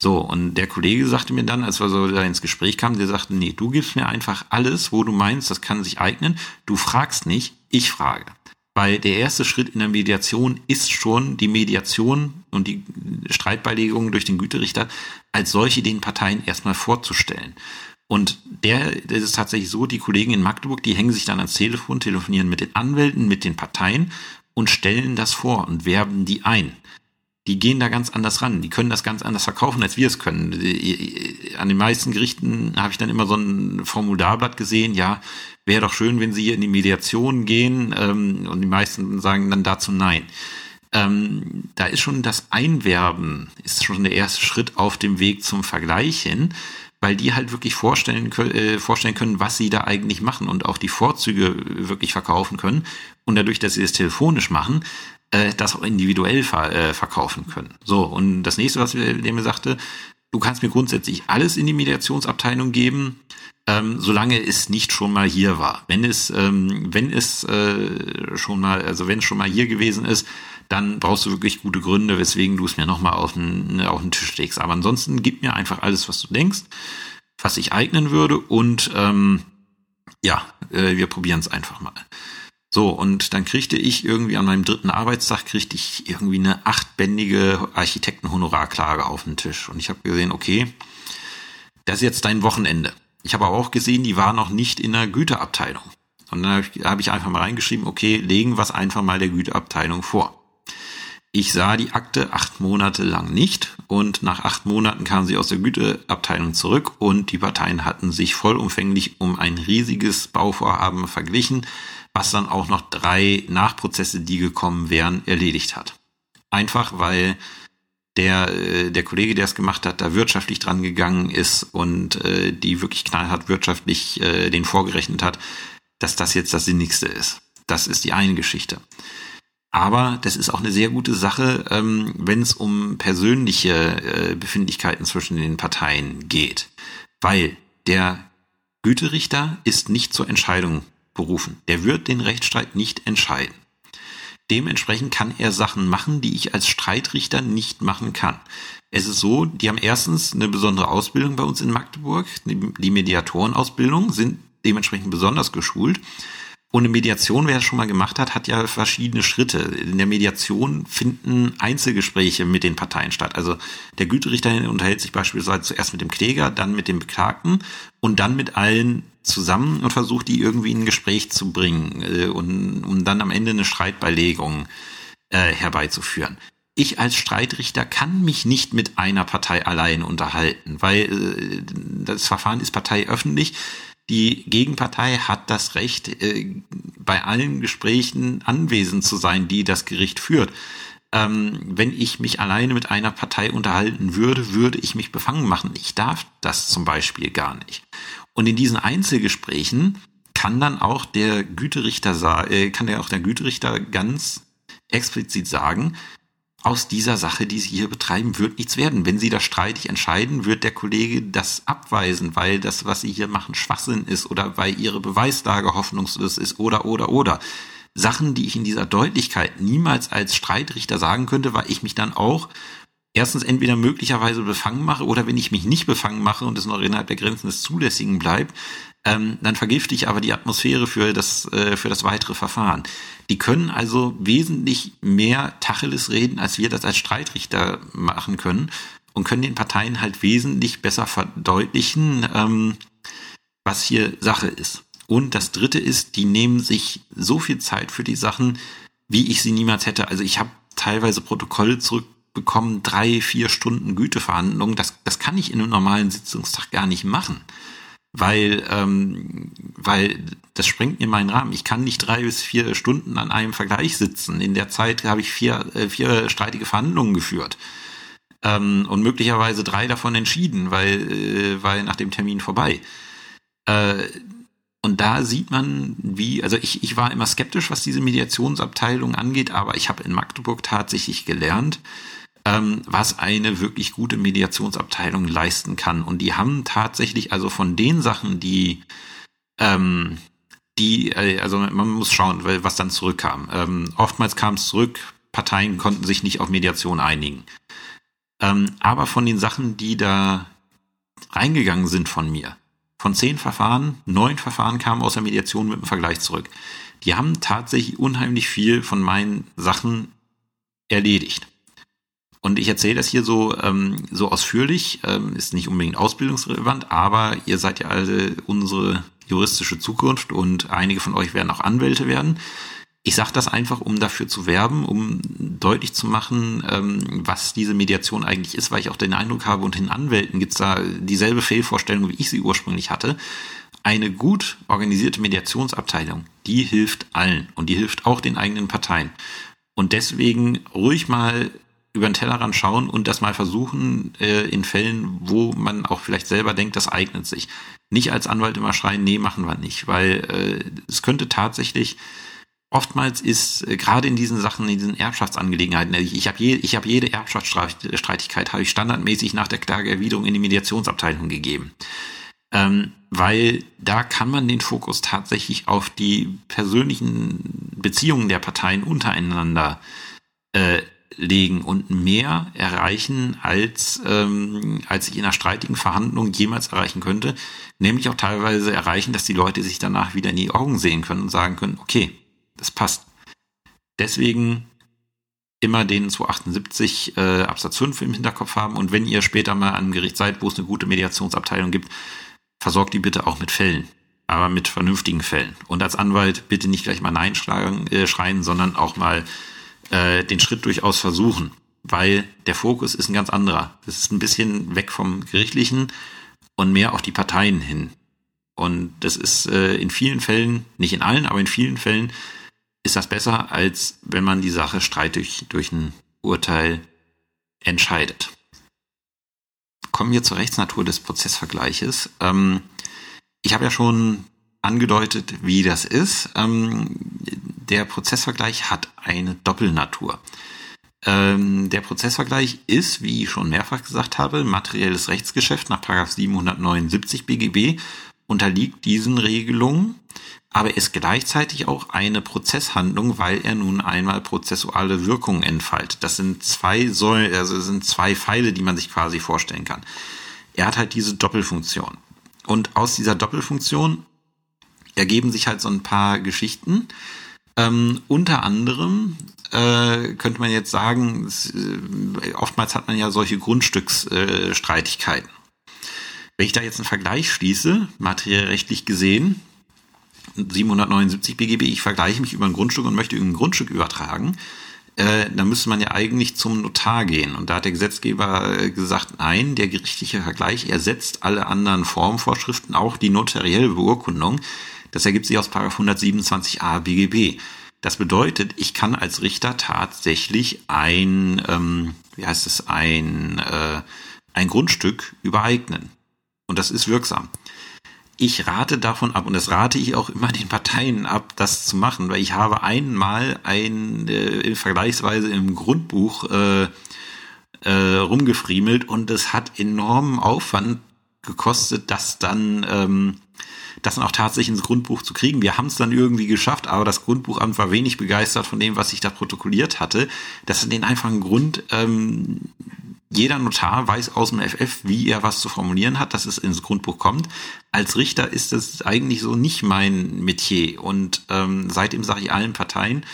So, und der Kollege sagte mir dann, als wir so da ins Gespräch kamen, der sagte, nee, du gibst mir einfach alles, wo du meinst, das kann sich eignen. Du fragst nicht, ich frage. Weil der erste Schritt in der Mediation ist schon die Mediation und die Streitbeilegung durch den Güterichter als solche den Parteien erstmal vorzustellen. Und der, das ist tatsächlich so, die Kollegen in Magdeburg, die hängen sich dann ans Telefon, telefonieren mit den Anwälten, mit den Parteien und stellen das vor und werben die ein. Die gehen da ganz anders ran. Die können das ganz anders verkaufen, als wir es können. An den meisten Gerichten habe ich dann immer so ein Formularblatt gesehen. Ja, wäre doch schön, wenn Sie hier in die Mediation gehen. Ähm, und die meisten sagen dann dazu nein. Ähm, da ist schon das Einwerben, ist schon der erste Schritt auf dem Weg zum Vergleichen weil die halt wirklich vorstellen, äh, vorstellen können, was sie da eigentlich machen und auch die Vorzüge wirklich verkaufen können. Und dadurch, dass sie es telefonisch machen, äh, das auch individuell ver äh, verkaufen können. So, und das nächste, was mir sagte, du kannst mir grundsätzlich alles in die Mediationsabteilung geben, ähm, solange es nicht schon mal hier war. Wenn es, ähm, wenn es äh, schon mal, also wenn es schon mal hier gewesen ist, dann brauchst du wirklich gute Gründe, weswegen du es mir nochmal auf den, auf den Tisch legst. Aber ansonsten gib mir einfach alles, was du denkst, was sich eignen würde und ähm, ja, äh, wir probieren es einfach mal. So, und dann kriegte ich irgendwie an meinem dritten Arbeitstag, kriegte ich irgendwie eine achtbändige Architektenhonorarklage auf den Tisch. Und ich habe gesehen, okay, das ist jetzt dein Wochenende. Ich habe aber auch gesehen, die war noch nicht in der Güterabteilung. Und dann habe ich, hab ich einfach mal reingeschrieben, okay, legen wir es einfach mal der Güterabteilung vor. Ich sah die Akte acht Monate lang nicht und nach acht Monaten kam sie aus der Güteabteilung zurück und die Parteien hatten sich vollumfänglich um ein riesiges Bauvorhaben verglichen, was dann auch noch drei Nachprozesse, die gekommen wären, erledigt hat. Einfach weil der, äh, der Kollege, der es gemacht hat, da wirtschaftlich dran gegangen ist und äh, die wirklich knallhart wirtschaftlich äh, den vorgerechnet hat, dass das jetzt das Sinnigste ist. Das ist die eine Geschichte. Aber das ist auch eine sehr gute Sache, ähm, wenn es um persönliche äh, Befindlichkeiten zwischen den Parteien geht. Weil der Güterichter ist nicht zur Entscheidung berufen. Der wird den Rechtsstreit nicht entscheiden. Dementsprechend kann er Sachen machen, die ich als Streitrichter nicht machen kann. Es ist so, die haben erstens eine besondere Ausbildung bei uns in Magdeburg. Die Mediatorenausbildung sind dementsprechend besonders geschult. Und eine Mediation, wer es schon mal gemacht hat, hat ja verschiedene Schritte. In der Mediation finden Einzelgespräche mit den Parteien statt. Also der Güterichter unterhält sich beispielsweise zuerst mit dem Kläger, dann mit dem Beklagten und dann mit allen zusammen und versucht, die irgendwie in ein Gespräch zu bringen, äh, und, um dann am Ende eine Streitbeilegung äh, herbeizuführen. Ich als Streitrichter kann mich nicht mit einer Partei allein unterhalten, weil äh, das Verfahren ist parteiöffentlich. Die Gegenpartei hat das Recht, äh, bei allen Gesprächen anwesend zu sein, die das Gericht führt. Ähm, wenn ich mich alleine mit einer Partei unterhalten würde, würde ich mich befangen machen. Ich darf das zum Beispiel gar nicht. Und in diesen Einzelgesprächen kann dann auch der Güterichter, äh, kann der auch der Güterichter ganz explizit sagen, aus dieser Sache, die Sie hier betreiben, wird nichts werden. Wenn Sie das streitig entscheiden, wird der Kollege das abweisen, weil das, was Sie hier machen, Schwachsinn ist oder weil Ihre Beweislage hoffnungslos ist oder, oder, oder. Sachen, die ich in dieser Deutlichkeit niemals als Streitrichter sagen könnte, weil ich mich dann auch erstens entweder möglicherweise befangen mache oder wenn ich mich nicht befangen mache und es noch innerhalb der Grenzen des Zulässigen bleibt, ähm, dann vergifte ich aber die Atmosphäre für das, äh, für das weitere Verfahren. Die können also wesentlich mehr Tacheles reden, als wir das als Streitrichter machen können und können den Parteien halt wesentlich besser verdeutlichen, ähm, was hier Sache ist. Und das Dritte ist, die nehmen sich so viel Zeit für die Sachen, wie ich sie niemals hätte. Also ich habe teilweise Protokolle zurückbekommen, drei, vier Stunden Güteverhandlungen. Das, das kann ich in einem normalen Sitzungstag gar nicht machen weil, ähm, weil das sprengt mir meinen Rahmen. Ich kann nicht drei bis vier Stunden an einem Vergleich sitzen. In der Zeit habe ich vier, äh, vier streitige Verhandlungen geführt ähm, und möglicherweise drei davon entschieden, weil, äh, weil nach dem Termin vorbei. Äh, und da sieht man, wie, also ich, ich war immer skeptisch, was diese Mediationsabteilung angeht, aber ich habe in Magdeburg tatsächlich gelernt, ähm, was eine wirklich gute Mediationsabteilung leisten kann. Und die haben tatsächlich also von den Sachen, die ähm, die, äh, also man muss schauen, was dann zurückkam. Ähm, oftmals kam es zurück, Parteien konnten sich nicht auf Mediation einigen. Ähm, aber von den Sachen, die da reingegangen sind von mir, von zehn Verfahren, neun Verfahren kamen aus der Mediation mit dem Vergleich zurück. Die haben tatsächlich unheimlich viel von meinen Sachen erledigt. Und ich erzähle das hier so, ähm, so ausführlich, ähm, ist nicht unbedingt ausbildungsrelevant, aber ihr seid ja alle unsere juristische Zukunft und einige von euch werden auch Anwälte werden. Ich sage das einfach, um dafür zu werben, um deutlich zu machen, ähm, was diese Mediation eigentlich ist, weil ich auch den Eindruck habe, unter den Anwälten gibt's da dieselbe Fehlvorstellung, wie ich sie ursprünglich hatte. Eine gut organisierte Mediationsabteilung, die hilft allen und die hilft auch den eigenen Parteien. Und deswegen ruhig mal über den Tellerrand schauen und das mal versuchen äh, in Fällen, wo man auch vielleicht selber denkt, das eignet sich. Nicht als Anwalt immer schreien, nee, machen wir nicht, weil äh, es könnte tatsächlich oftmals ist äh, gerade in diesen Sachen, in diesen Erbschaftsangelegenheiten, ich, ich habe je, ich hab jede Erbschaftsstreitigkeit habe ich standardmäßig nach der Klageerwiderung in die Mediationsabteilung gegeben. Ähm, weil da kann man den Fokus tatsächlich auf die persönlichen Beziehungen der Parteien untereinander äh, legen und mehr erreichen, als, ähm, als ich in einer streitigen Verhandlung jemals erreichen könnte. Nämlich auch teilweise erreichen, dass die Leute sich danach wieder in die Augen sehen können und sagen können, okay, das passt. Deswegen immer den 278 äh, Absatz 5 im Hinterkopf haben und wenn ihr später mal an einem Gericht seid, wo es eine gute Mediationsabteilung gibt, versorgt die bitte auch mit Fällen, aber mit vernünftigen Fällen. Und als Anwalt bitte nicht gleich mal Nein schlagen, äh, schreien, sondern auch mal äh, den Schritt durchaus versuchen, weil der Fokus ist ein ganz anderer. Es ist ein bisschen weg vom Gerichtlichen und mehr auf die Parteien hin. Und das ist äh, in vielen Fällen, nicht in allen, aber in vielen Fällen ist das besser, als wenn man die Sache streitig durch einen Urteil entscheidet. Kommen wir zur Rechtsnatur des Prozessvergleiches. Ähm, ich habe ja schon angedeutet, wie das ist. Ähm, der Prozessvergleich hat eine Doppelnatur. Ähm, der Prozessvergleich ist, wie ich schon mehrfach gesagt habe, materielles Rechtsgeschäft nach 779 BGB, unterliegt diesen Regelungen, aber ist gleichzeitig auch eine Prozesshandlung, weil er nun einmal prozessuale Wirkungen entfaltet. Das sind zwei Säulen, also sind zwei Pfeile, die man sich quasi vorstellen kann. Er hat halt diese Doppelfunktion. Und aus dieser Doppelfunktion ergeben sich halt so ein paar Geschichten. Ähm, unter anderem äh, könnte man jetzt sagen, es, äh, oftmals hat man ja solche Grundstücksstreitigkeiten. Äh, Wenn ich da jetzt einen Vergleich schließe, materiell rechtlich gesehen, 779 BGB, ich vergleiche mich über ein Grundstück und möchte ein Grundstück übertragen, äh, dann müsste man ja eigentlich zum Notar gehen. Und da hat der Gesetzgeber äh, gesagt, nein, der gerichtliche Vergleich ersetzt alle anderen Formvorschriften, auch die notarielle Beurkundung. Das ergibt sich aus 127a BGB. Das bedeutet, ich kann als Richter tatsächlich ein, ähm, wie heißt es, ein, äh, ein Grundstück übereignen. Und das ist wirksam. Ich rate davon ab und das rate ich auch immer den Parteien ab, das zu machen, weil ich habe einmal ein äh, vergleichsweise im Grundbuch äh, äh, rumgefriemelt und es hat enormen Aufwand gekostet, das dann ähm, das dann auch tatsächlich ins Grundbuch zu kriegen. Wir haben es dann irgendwie geschafft, aber das Grundbuchamt war wenig begeistert von dem, was ich da protokolliert hatte. Das ist den einfachen Grund, ähm, jeder Notar weiß aus dem FF, wie er was zu formulieren hat, dass es ins Grundbuch kommt. Als Richter ist das eigentlich so nicht mein Metier. Und ähm, seitdem sage ich allen Parteien,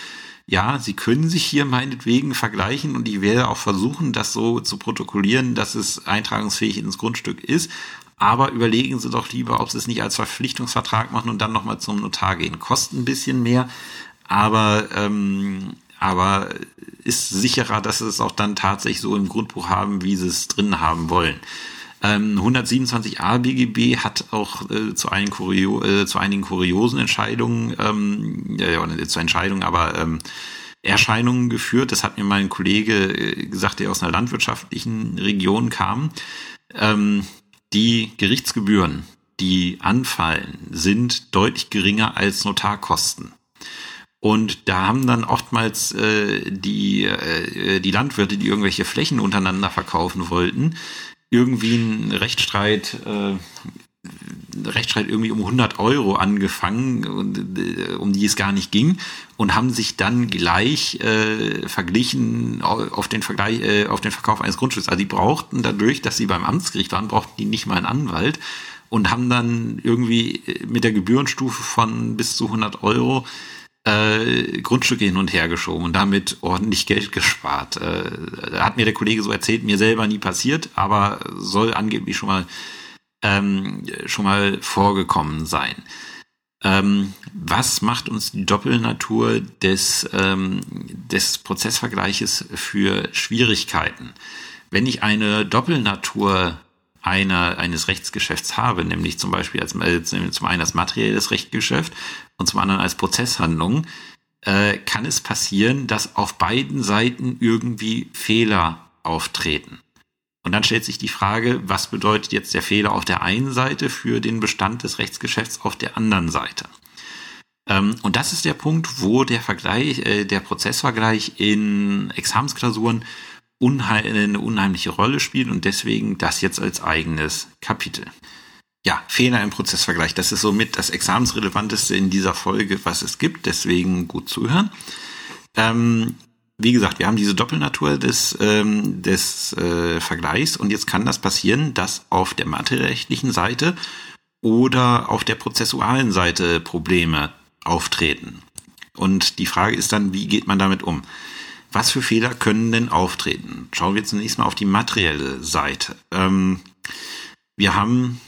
ja, sie können sich hier meinetwegen vergleichen und ich werde auch versuchen, das so zu protokollieren, dass es eintragungsfähig ins Grundstück ist. Aber überlegen Sie doch lieber, ob Sie es nicht als Verpflichtungsvertrag machen und dann nochmal zum Notar gehen. Kostet ein bisschen mehr, aber, ähm, aber ist sicherer, dass Sie es auch dann tatsächlich so im Grundbuch haben, wie Sie es drin haben wollen. Ähm, 127a BGB hat auch äh, zu, einigen Kurio äh, zu einigen kuriosen Entscheidungen, ähm, ja, nicht zu Entscheidungen, aber ähm, Erscheinungen geführt. Das hat mir mein Kollege äh, gesagt, der aus einer landwirtschaftlichen Region kam. Ähm, die Gerichtsgebühren, die anfallen, sind deutlich geringer als Notarkosten. Und da haben dann oftmals äh, die, äh, die Landwirte, die irgendwelche Flächen untereinander verkaufen wollten, irgendwie einen Rechtsstreit, äh, Rechtsstreit irgendwie um 100 Euro angefangen, äh, um die es gar nicht ging, und haben sich dann gleich äh, verglichen auf den Vergleich, äh, auf den Verkauf eines Grundstücks. Also die brauchten dadurch, dass sie beim Amtsgericht waren, brauchten die nicht mal einen Anwalt und haben dann irgendwie mit der Gebührenstufe von bis zu 100 Euro äh, Grundstücke hin und her geschoben und damit ordentlich Geld gespart. Äh, hat mir der Kollege so erzählt, mir selber nie passiert, aber soll angeblich schon mal ähm, schon mal vorgekommen sein. Ähm, was macht uns die Doppelnatur des, ähm, des Prozessvergleiches für Schwierigkeiten? Wenn ich eine Doppelnatur einer, eines Rechtsgeschäfts habe, nämlich zum Beispiel als, äh, zum einen als materielles Rechtsgeschäft und zum anderen als Prozesshandlung, äh, kann es passieren, dass auf beiden Seiten irgendwie Fehler auftreten. Und dann stellt sich die Frage, was bedeutet jetzt der Fehler auf der einen Seite für den Bestand des Rechtsgeschäfts auf der anderen Seite? Ähm, und das ist der Punkt, wo der Vergleich, äh, der Prozessvergleich in Examensklausuren eine unheimliche Rolle spielt und deswegen das jetzt als eigenes Kapitel. Ja, Fehler im Prozessvergleich, das ist somit das Examensrelevanteste in dieser Folge, was es gibt, deswegen gut zuhören. Ähm, wie gesagt, wir haben diese Doppelnatur des, ähm, des äh, Vergleichs und jetzt kann das passieren, dass auf der materiellrechtlichen Seite oder auf der prozessualen Seite Probleme auftreten. Und die Frage ist dann, wie geht man damit um? Was für Fehler können denn auftreten? Schauen wir zunächst mal auf die materielle Seite. Ähm, wir haben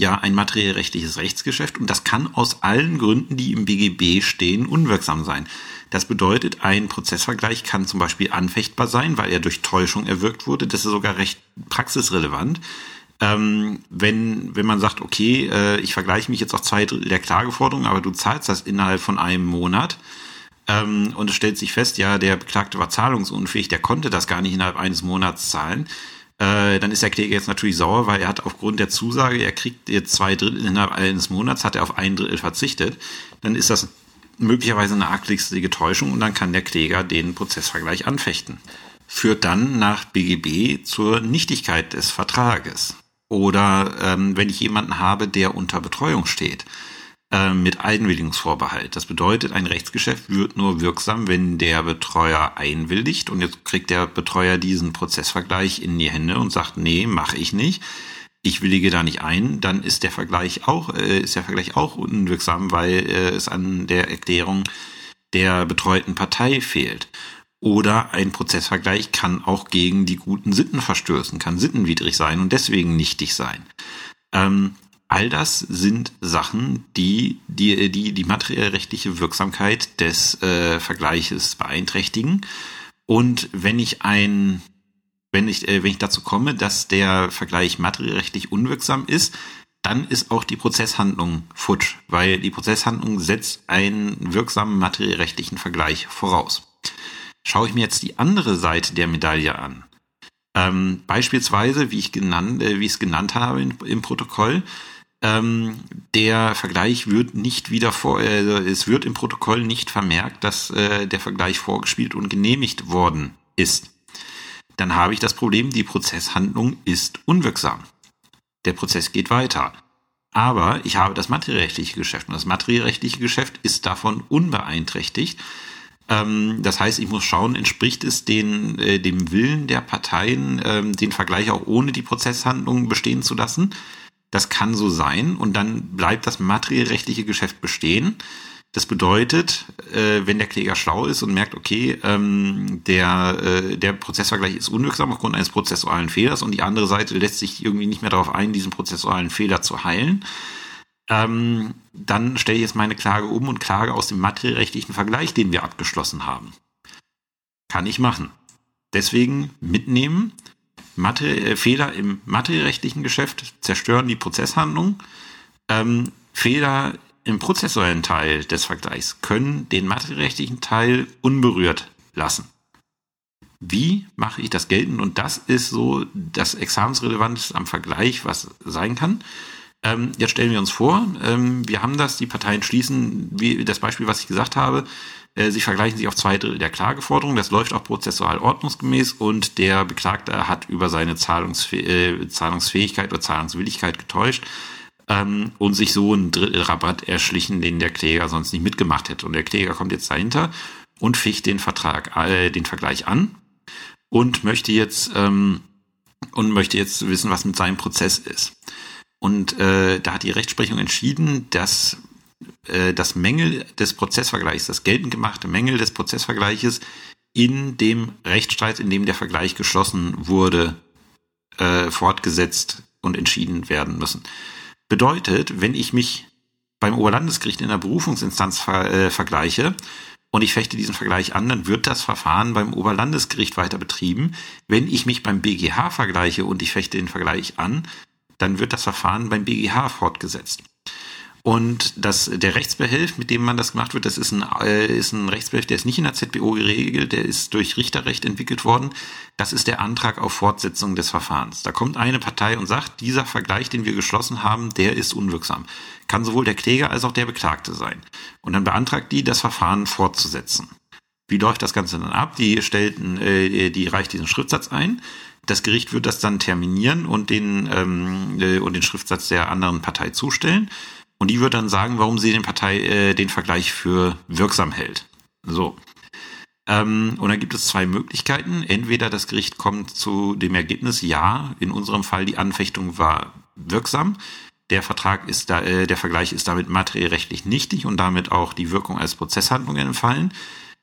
ja ein materiellrechtliches Rechtsgeschäft und das kann aus allen Gründen, die im BGB stehen, unwirksam sein. Das bedeutet, ein Prozessvergleich kann zum Beispiel anfechtbar sein, weil er durch Täuschung erwirkt wurde. Das ist sogar recht praxisrelevant. Ähm, wenn, wenn man sagt, okay, äh, ich vergleiche mich jetzt auf zwei Drittel der Klageforderung, aber du zahlst das innerhalb von einem Monat, Ähm, und es stellt sich fest, ja, der Beklagte war zahlungsunfähig, der konnte das gar nicht innerhalb eines Monats zahlen. Äh, dann ist der Kläger jetzt natürlich sauer, weil er hat aufgrund der Zusage, er kriegt jetzt zwei Drittel innerhalb eines Monats, hat er auf ein Drittel verzichtet. Dann ist das möglicherweise eine arglistige Täuschung und dann kann der Kläger den Prozessvergleich anfechten. Führt dann nach BGB zur Nichtigkeit des Vertrages. Oder ähm, wenn ich jemanden habe, der unter Betreuung steht, äh, mit Einwilligungsvorbehalt. Das bedeutet, ein Rechtsgeschäft wird nur wirksam, wenn der Betreuer einwilligt und jetzt kriegt der Betreuer diesen Prozessvergleich in die Hände und sagt, nee, mache ich nicht. Ich willige da nicht ein, dann ist der Vergleich auch, äh, ist der Vergleich auch unwirksam, weil äh, es an der Erklärung der betreuten Partei fehlt. Oder ein Prozessvergleich kann auch gegen die guten Sitten verstößen, kann sittenwidrig sein und deswegen nichtig sein. Ähm, all das sind Sachen, die die, die, die materiellrechtliche Wirksamkeit des äh, Vergleiches beeinträchtigen. Und wenn ich ein, wenn ich, äh, wenn ich dazu komme, dass der Vergleich materiellrechtlich unwirksam ist, dann ist auch die Prozesshandlung futsch, weil die Prozesshandlung setzt einen wirksamen materiellrechtlichen Vergleich voraus. Schaue ich mir jetzt die andere Seite der Medaille an, ähm, beispielsweise, wie ich genannt, äh, wie ich es genannt habe in, im Protokoll, ähm, der Vergleich wird nicht wieder vor, äh, es wird im Protokoll nicht vermerkt, dass äh, der Vergleich vorgespielt und genehmigt worden ist. Dann habe ich das Problem, die Prozesshandlung ist unwirksam. Der Prozess geht weiter. Aber ich habe das materiellrechtliche Geschäft und das materiellrechtliche Geschäft ist davon unbeeinträchtigt, ähm, das heißt, ich muss schauen, entspricht es den, äh, dem Willen der Parteien, ähm, den Vergleich auch ohne die Prozesshandlung bestehen zu lassen. Das kann so sein und dann bleibt das materiellrechtliche Geschäft bestehen. Das bedeutet, äh, wenn der Kläger schlau ist und merkt, okay, ähm, der, äh, der Prozessvergleich ist unwirksam aufgrund eines prozessualen Fehlers und die andere Seite lässt sich irgendwie nicht mehr darauf ein, diesen prozessualen Fehler zu heilen, ähm, dann stelle ich jetzt meine Klage um und klage aus dem materiellrechtlichen Vergleich, den wir abgeschlossen haben. Kann ich machen. Deswegen mitnehmen. Materi äh, Fehler im materiellrechtlichen Geschäft zerstören die Prozesshandlung. Ähm, Fehler im prozessuellen Teil des Vergleichs können den materiellrechtlichen Teil unberührt lassen. Wie mache ich das geltend? Und das ist so das Examensrelevanteste am Vergleich, was sein kann. Ähm, jetzt stellen wir uns vor, ähm, wir haben das, die Parteien schließen, wie das Beispiel, was ich gesagt habe, sie vergleichen sich auf zwei Drittel der Klageforderung, das läuft auch prozessual ordnungsgemäß und der Beklagte hat über seine Zahlungsfäh äh, Zahlungsfähigkeit oder Zahlungswilligkeit getäuscht ähm, und sich so einen Drittelrabatt erschlichen, den der Kläger sonst nicht mitgemacht hätte. Und der Kläger kommt jetzt dahinter und ficht den Vertrag, äh, den Vergleich an und möchte jetzt ähm, und möchte jetzt wissen, was mit seinem Prozess ist. Und äh, da hat die Rechtsprechung entschieden, dass äh, das Mängel des Prozessvergleichs, das geltend gemachte Mängel des Prozessvergleiches in dem Rechtsstreit, in dem der Vergleich geschlossen wurde, äh, fortgesetzt und entschieden werden müssen. Bedeutet, wenn ich mich beim Oberlandesgericht in der Berufungsinstanz ver äh, vergleiche und ich fechte diesen Vergleich an, dann wird das Verfahren beim Oberlandesgericht weiter betrieben. Wenn ich mich beim BGH vergleiche und ich fechte den Vergleich an, dann wird das Verfahren beim BGH fortgesetzt. Und das, der Rechtsbehelf, mit dem man das gemacht wird, das ist ein, äh, ist ein Rechtsbehelf, der ist nicht in der ZBO geregelt, der ist durch Richterrecht entwickelt worden. Das ist der Antrag auf Fortsetzung des Verfahrens. Da kommt eine Partei und sagt, dieser Vergleich, den wir geschlossen haben, der ist unwirksam. Kann sowohl der Kläger als auch der Beklagte sein. Und dann beantragt die, das Verfahren fortzusetzen. Wie läuft das Ganze dann ab? Die stellt, äh, die reicht diesen Schriftsatz ein. Das Gericht wird das dann terminieren und den, ähm, äh, und den Schriftsatz der anderen Partei zustellen. Und die wird dann sagen, warum sie den Partei äh, den Vergleich für wirksam hält. So. Ähm, und dann gibt es zwei Möglichkeiten. Entweder das Gericht kommt zu dem Ergebnis, ja, in unserem Fall die Anfechtung war wirksam. Der Vertrag ist da, äh, der Vergleich ist damit materiellrechtlich nichtig und damit auch die Wirkung als Prozesshandlung entfallen.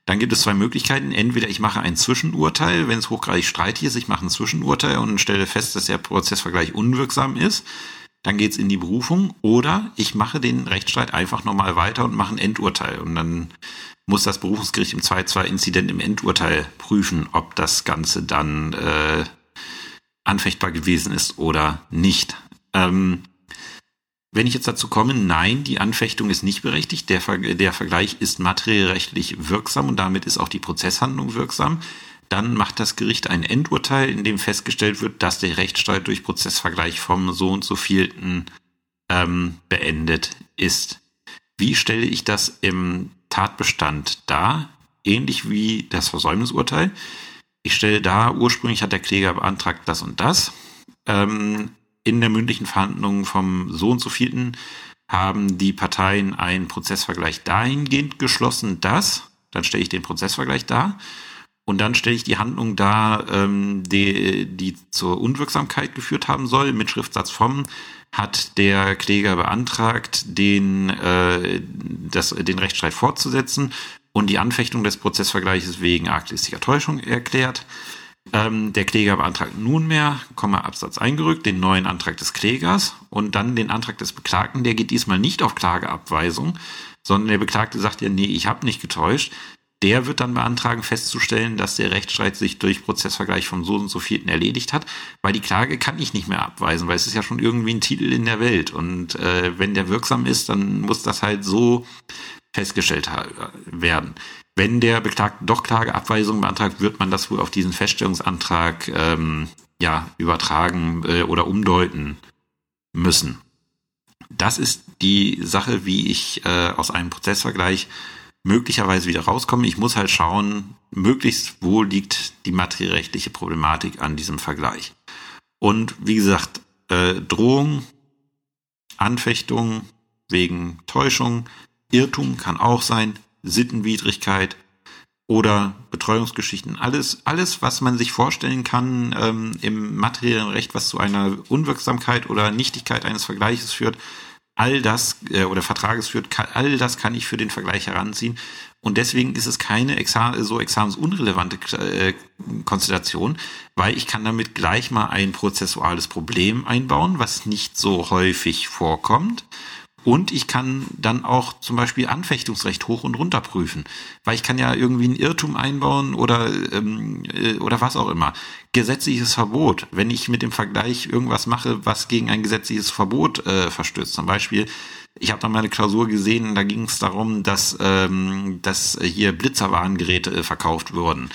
Dann gibt es zwei Möglichkeiten. Entweder ich mache ein Zwischenurteil, wenn es hochgradig streitig ist, ich mache ein Zwischenurteil und stelle fest, dass der Prozessvergleich unwirksam ist. Dann geht es in die Berufung. Oder ich mache den Rechtsstreit einfach nochmal weiter und mache ein Endurteil. Und dann muss das Berufungsgericht im 2-2-Inzident im Endurteil prüfen, ob das Ganze dann äh, anfechtbar gewesen ist oder nicht. Ähm, wenn ich jetzt dazu komme, nein, die Anfechtung ist nicht berechtigt, der, Ver der Vergleich ist materiellrechtlich wirksam und damit ist auch die Prozesshandlung wirksam, dann macht das Gericht ein Endurteil, in dem festgestellt wird, dass der Rechtsstreit durch Prozessvergleich vom so und so vielten ähm, beendet ist. Wie stelle ich das im Tatbestand dar? Ähnlich wie das Versäumnisurteil. Ich stelle dar, ursprünglich hat der Kläger beantragt das und das. Ähm, in der mündlichen Verhandlung vom so und so vielten haben die Parteien einen Prozessvergleich dahingehend geschlossen, dass, dann stelle ich den Prozessvergleich dar, und dann stelle ich die Handlung dar, ähm, die, die zur Unwirksamkeit geführt haben soll, mit Schriftsatz vom, hat der Kläger beantragt, den, äh, das, den Rechtsstreit fortzusetzen und die Anfechtung des Prozessvergleiches wegen arglistiger Täuschung erklärt. Ähm, der Kläger beantragt nunmehr, Komma, Absatz eingerückt, den neuen Antrag des Klägers und dann den Antrag des Beklagten. Der geht diesmal nicht auf Klageabweisung, sondern der Beklagte sagt ja, nee, ich habe nicht getäuscht. Der wird dann beantragen, festzustellen, dass der Rechtsstreit sich durch Prozessvergleich vom so und so vierten erledigt hat, weil die Klage kann ich nicht mehr abweisen, weil es ist ja schon irgendwie ein Titel in der Welt. Und äh, wenn der wirksam ist, dann muss das halt so festgestellt werden. Wenn der Beklagte doch Klageabweisung beantragt, wird man das wohl auf diesen Feststellungsantrag ähm, ja, übertragen äh, oder umdeuten müssen. Das ist die Sache, wie ich äh, aus einem Prozessvergleich möglicherweise wieder rauskomme. Ich muss halt schauen, möglichst wo liegt die materiellrechtliche Problematik an diesem Vergleich. Und wie gesagt, äh, Drohung, Anfechtung wegen Täuschung, Irrtum kann auch sein, Sittenwidrigkeit oder Betreuungsgeschichten. Alles, alles, was man sich vorstellen kann ähm, im materiellen Recht, was zu einer Unwirksamkeit oder Nichtigkeit eines Vergleiches führt, all das äh, oder Vertrages führt, kann, all das kann ich für den Vergleich heranziehen. Und deswegen ist es keine exa so examensunrelevante äh, Konstellation, weil ich kann damit gleich mal ein prozessuales Problem einbauen, was nicht so häufig vorkommt. Und ich kann dann auch zum Beispiel Anfechtungsrecht hoch und runter prüfen, weil ich kann ja irgendwie einen Irrtum einbauen oder ähm, äh, oder was auch immer. Gesetzliches Verbot, wenn ich mit dem Vergleich irgendwas mache, was gegen ein gesetzliches Verbot äh, verstößt. Zum Beispiel, ich habe da mal eine Klausur gesehen, da ging es darum, dass ähm, dass hier Blitzerwarngeräte äh, verkauft wurden.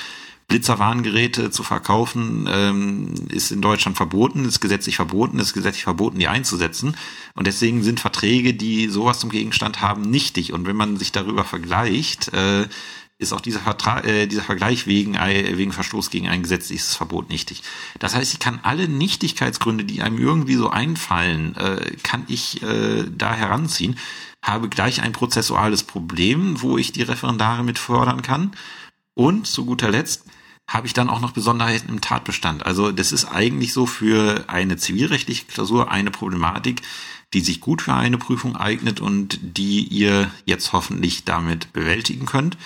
Blitzerwarngeräte zu verkaufen, ähm, ist in Deutschland verboten, ist gesetzlich verboten, ist gesetzlich verboten, die einzusetzen. Und deswegen sind Verträge, die sowas zum Gegenstand haben, nichtig. Und wenn man sich darüber vergleicht, äh, ist auch dieser, Vertrag, äh, dieser Vergleich wegen, wegen Verstoß gegen ein gesetzliches Verbot nichtig. Das heißt, ich kann alle Nichtigkeitsgründe, die einem irgendwie so einfallen, äh, kann ich äh, da heranziehen, habe gleich ein prozessuales Problem, wo ich die Referendare mit fördern kann. Und zu guter Letzt habe ich dann auch noch Besonderheiten im Tatbestand. Also das ist eigentlich so für eine zivilrechtliche Klausur eine Problematik, die sich gut für eine Prüfung eignet und die ihr jetzt hoffentlich damit bewältigen könnt.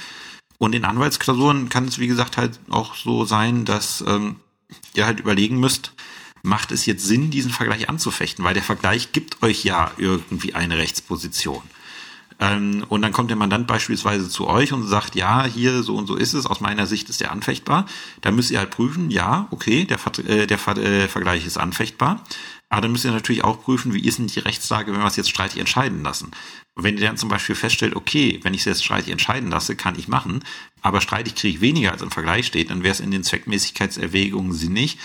Und in Anwaltsklausuren kann es, wie gesagt, halt auch so sein, dass ähm, ihr halt überlegen müsst, macht es jetzt Sinn, diesen Vergleich anzufechten, weil der Vergleich gibt euch ja irgendwie eine Rechtsposition. Ähm, und dann kommt der Mandant beispielsweise zu euch und sagt, ja, hier so und so ist es, aus meiner Sicht ist der anfechtbar. Da müsst ihr halt prüfen, ja, okay, der, äh, der äh, Vergleich ist anfechtbar. Aber dann müsst ihr natürlich auch prüfen, wie ist denn die Rechtslage, wenn wir es jetzt streitig entscheiden lassen. Und wenn ihr dann zum Beispiel feststellt, okay, wenn ich es jetzt streitig entscheiden lasse, kann ich machen, aber streitig kriege ich weniger als im Vergleich steht, dann wäre es in den Zweckmäßigkeitserwägungen sinnig,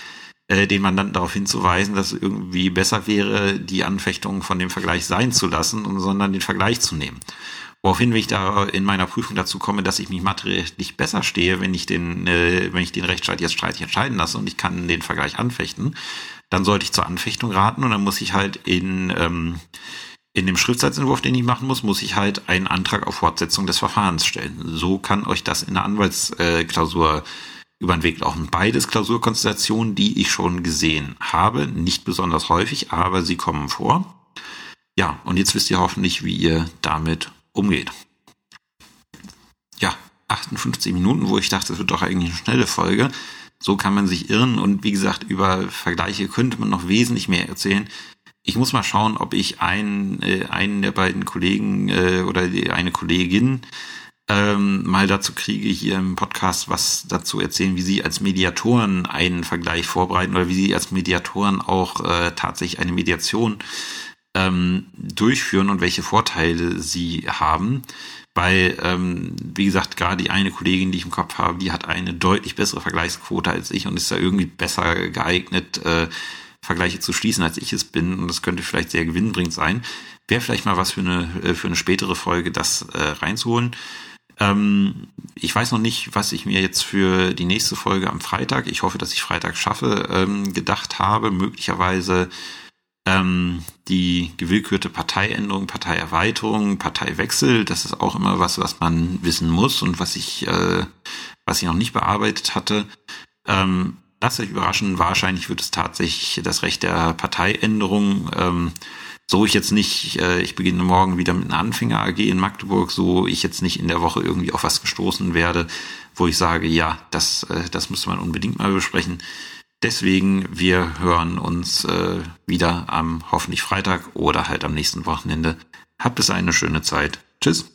äh, den Mandanten darauf hinzuweisen, dass es irgendwie besser wäre, die Anfechtung von dem Vergleich sein zu lassen, sondern den Vergleich zu nehmen. Woraufhin, ich da in meiner Prüfung dazu komme, dass ich mich materiell besser stehe, wenn ich den, äh, wenn ich den Rechtsstreit jetzt streitig entscheiden lasse und ich kann den Vergleich anfechten, dann sollte ich zur Anfechtung raten und dann muss ich halt in, ähm, in dem Schriftsatzentwurf, den ich machen muss, muss ich halt einen Antrag auf Fortsetzung des Verfahrens stellen. So kann euch das in der Anwaltsklausur über den Weg laufen. Beides Klausurkonstellationen, die ich schon gesehen habe, nicht besonders häufig, aber sie kommen vor. Ja, und jetzt wisst ihr hoffentlich, wie ihr damit umgeht. Ja, 58 Minuten, wo ich dachte, das wird doch eigentlich eine schnelle Folge. So kann man sich irren und wie gesagt, über Vergleiche könnte man noch wesentlich mehr erzählen. Ich muss mal schauen, ob ich einen, äh, einen der beiden Kollegen äh, oder die, eine Kollegin ähm, mal dazu kriege, hier im Podcast was dazu erzählen, wie Sie als Mediatoren einen Vergleich vorbereiten oder wie Sie als Mediatoren auch äh, tatsächlich eine Mediation ähm, durchführen und welche Vorteile sie haben. Weil, ähm, wie gesagt, gerade die eine Kollegin, die ich im Kopf habe, die hat eine deutlich bessere Vergleichsquote als ich und ist da irgendwie besser geeignet, äh, Vergleiche zu schließen, als ich es bin. Und das könnte vielleicht sehr gewinnbringend sein. Wäre vielleicht mal was für eine, äh, für eine spätere Folge, das äh, reinzuholen. Ähm, ich weiß noch nicht, was ich mir jetzt für die nächste Folge am Freitag, ich hoffe, dass ich Freitag schaffe, ähm, gedacht habe. Möglicherweise ähm, die gewillkürte Parteiänderung, Parteierweiterung, Parteiwechsel. Das ist auch immer was, was man wissen muss und was ich, äh, was ich noch nicht bearbeitet hatte. Ähm, lasst euch überraschen, wahrscheinlich wird es tatsächlich das Recht der Parteiänderung. Ähm, so ich jetzt nicht, äh, ich beginne morgen wieder mit einer Anfänger AG in Magdeburg, so ich jetzt nicht in der Woche irgendwie auf was gestoßen werde, wo ich sage, ja, das, äh, das müsste man unbedingt mal besprechen. Deswegen, wir hören uns äh, wieder am hoffentlich Freitag oder halt am nächsten Wochenende. Habt es eine schöne Zeit. Tschüss.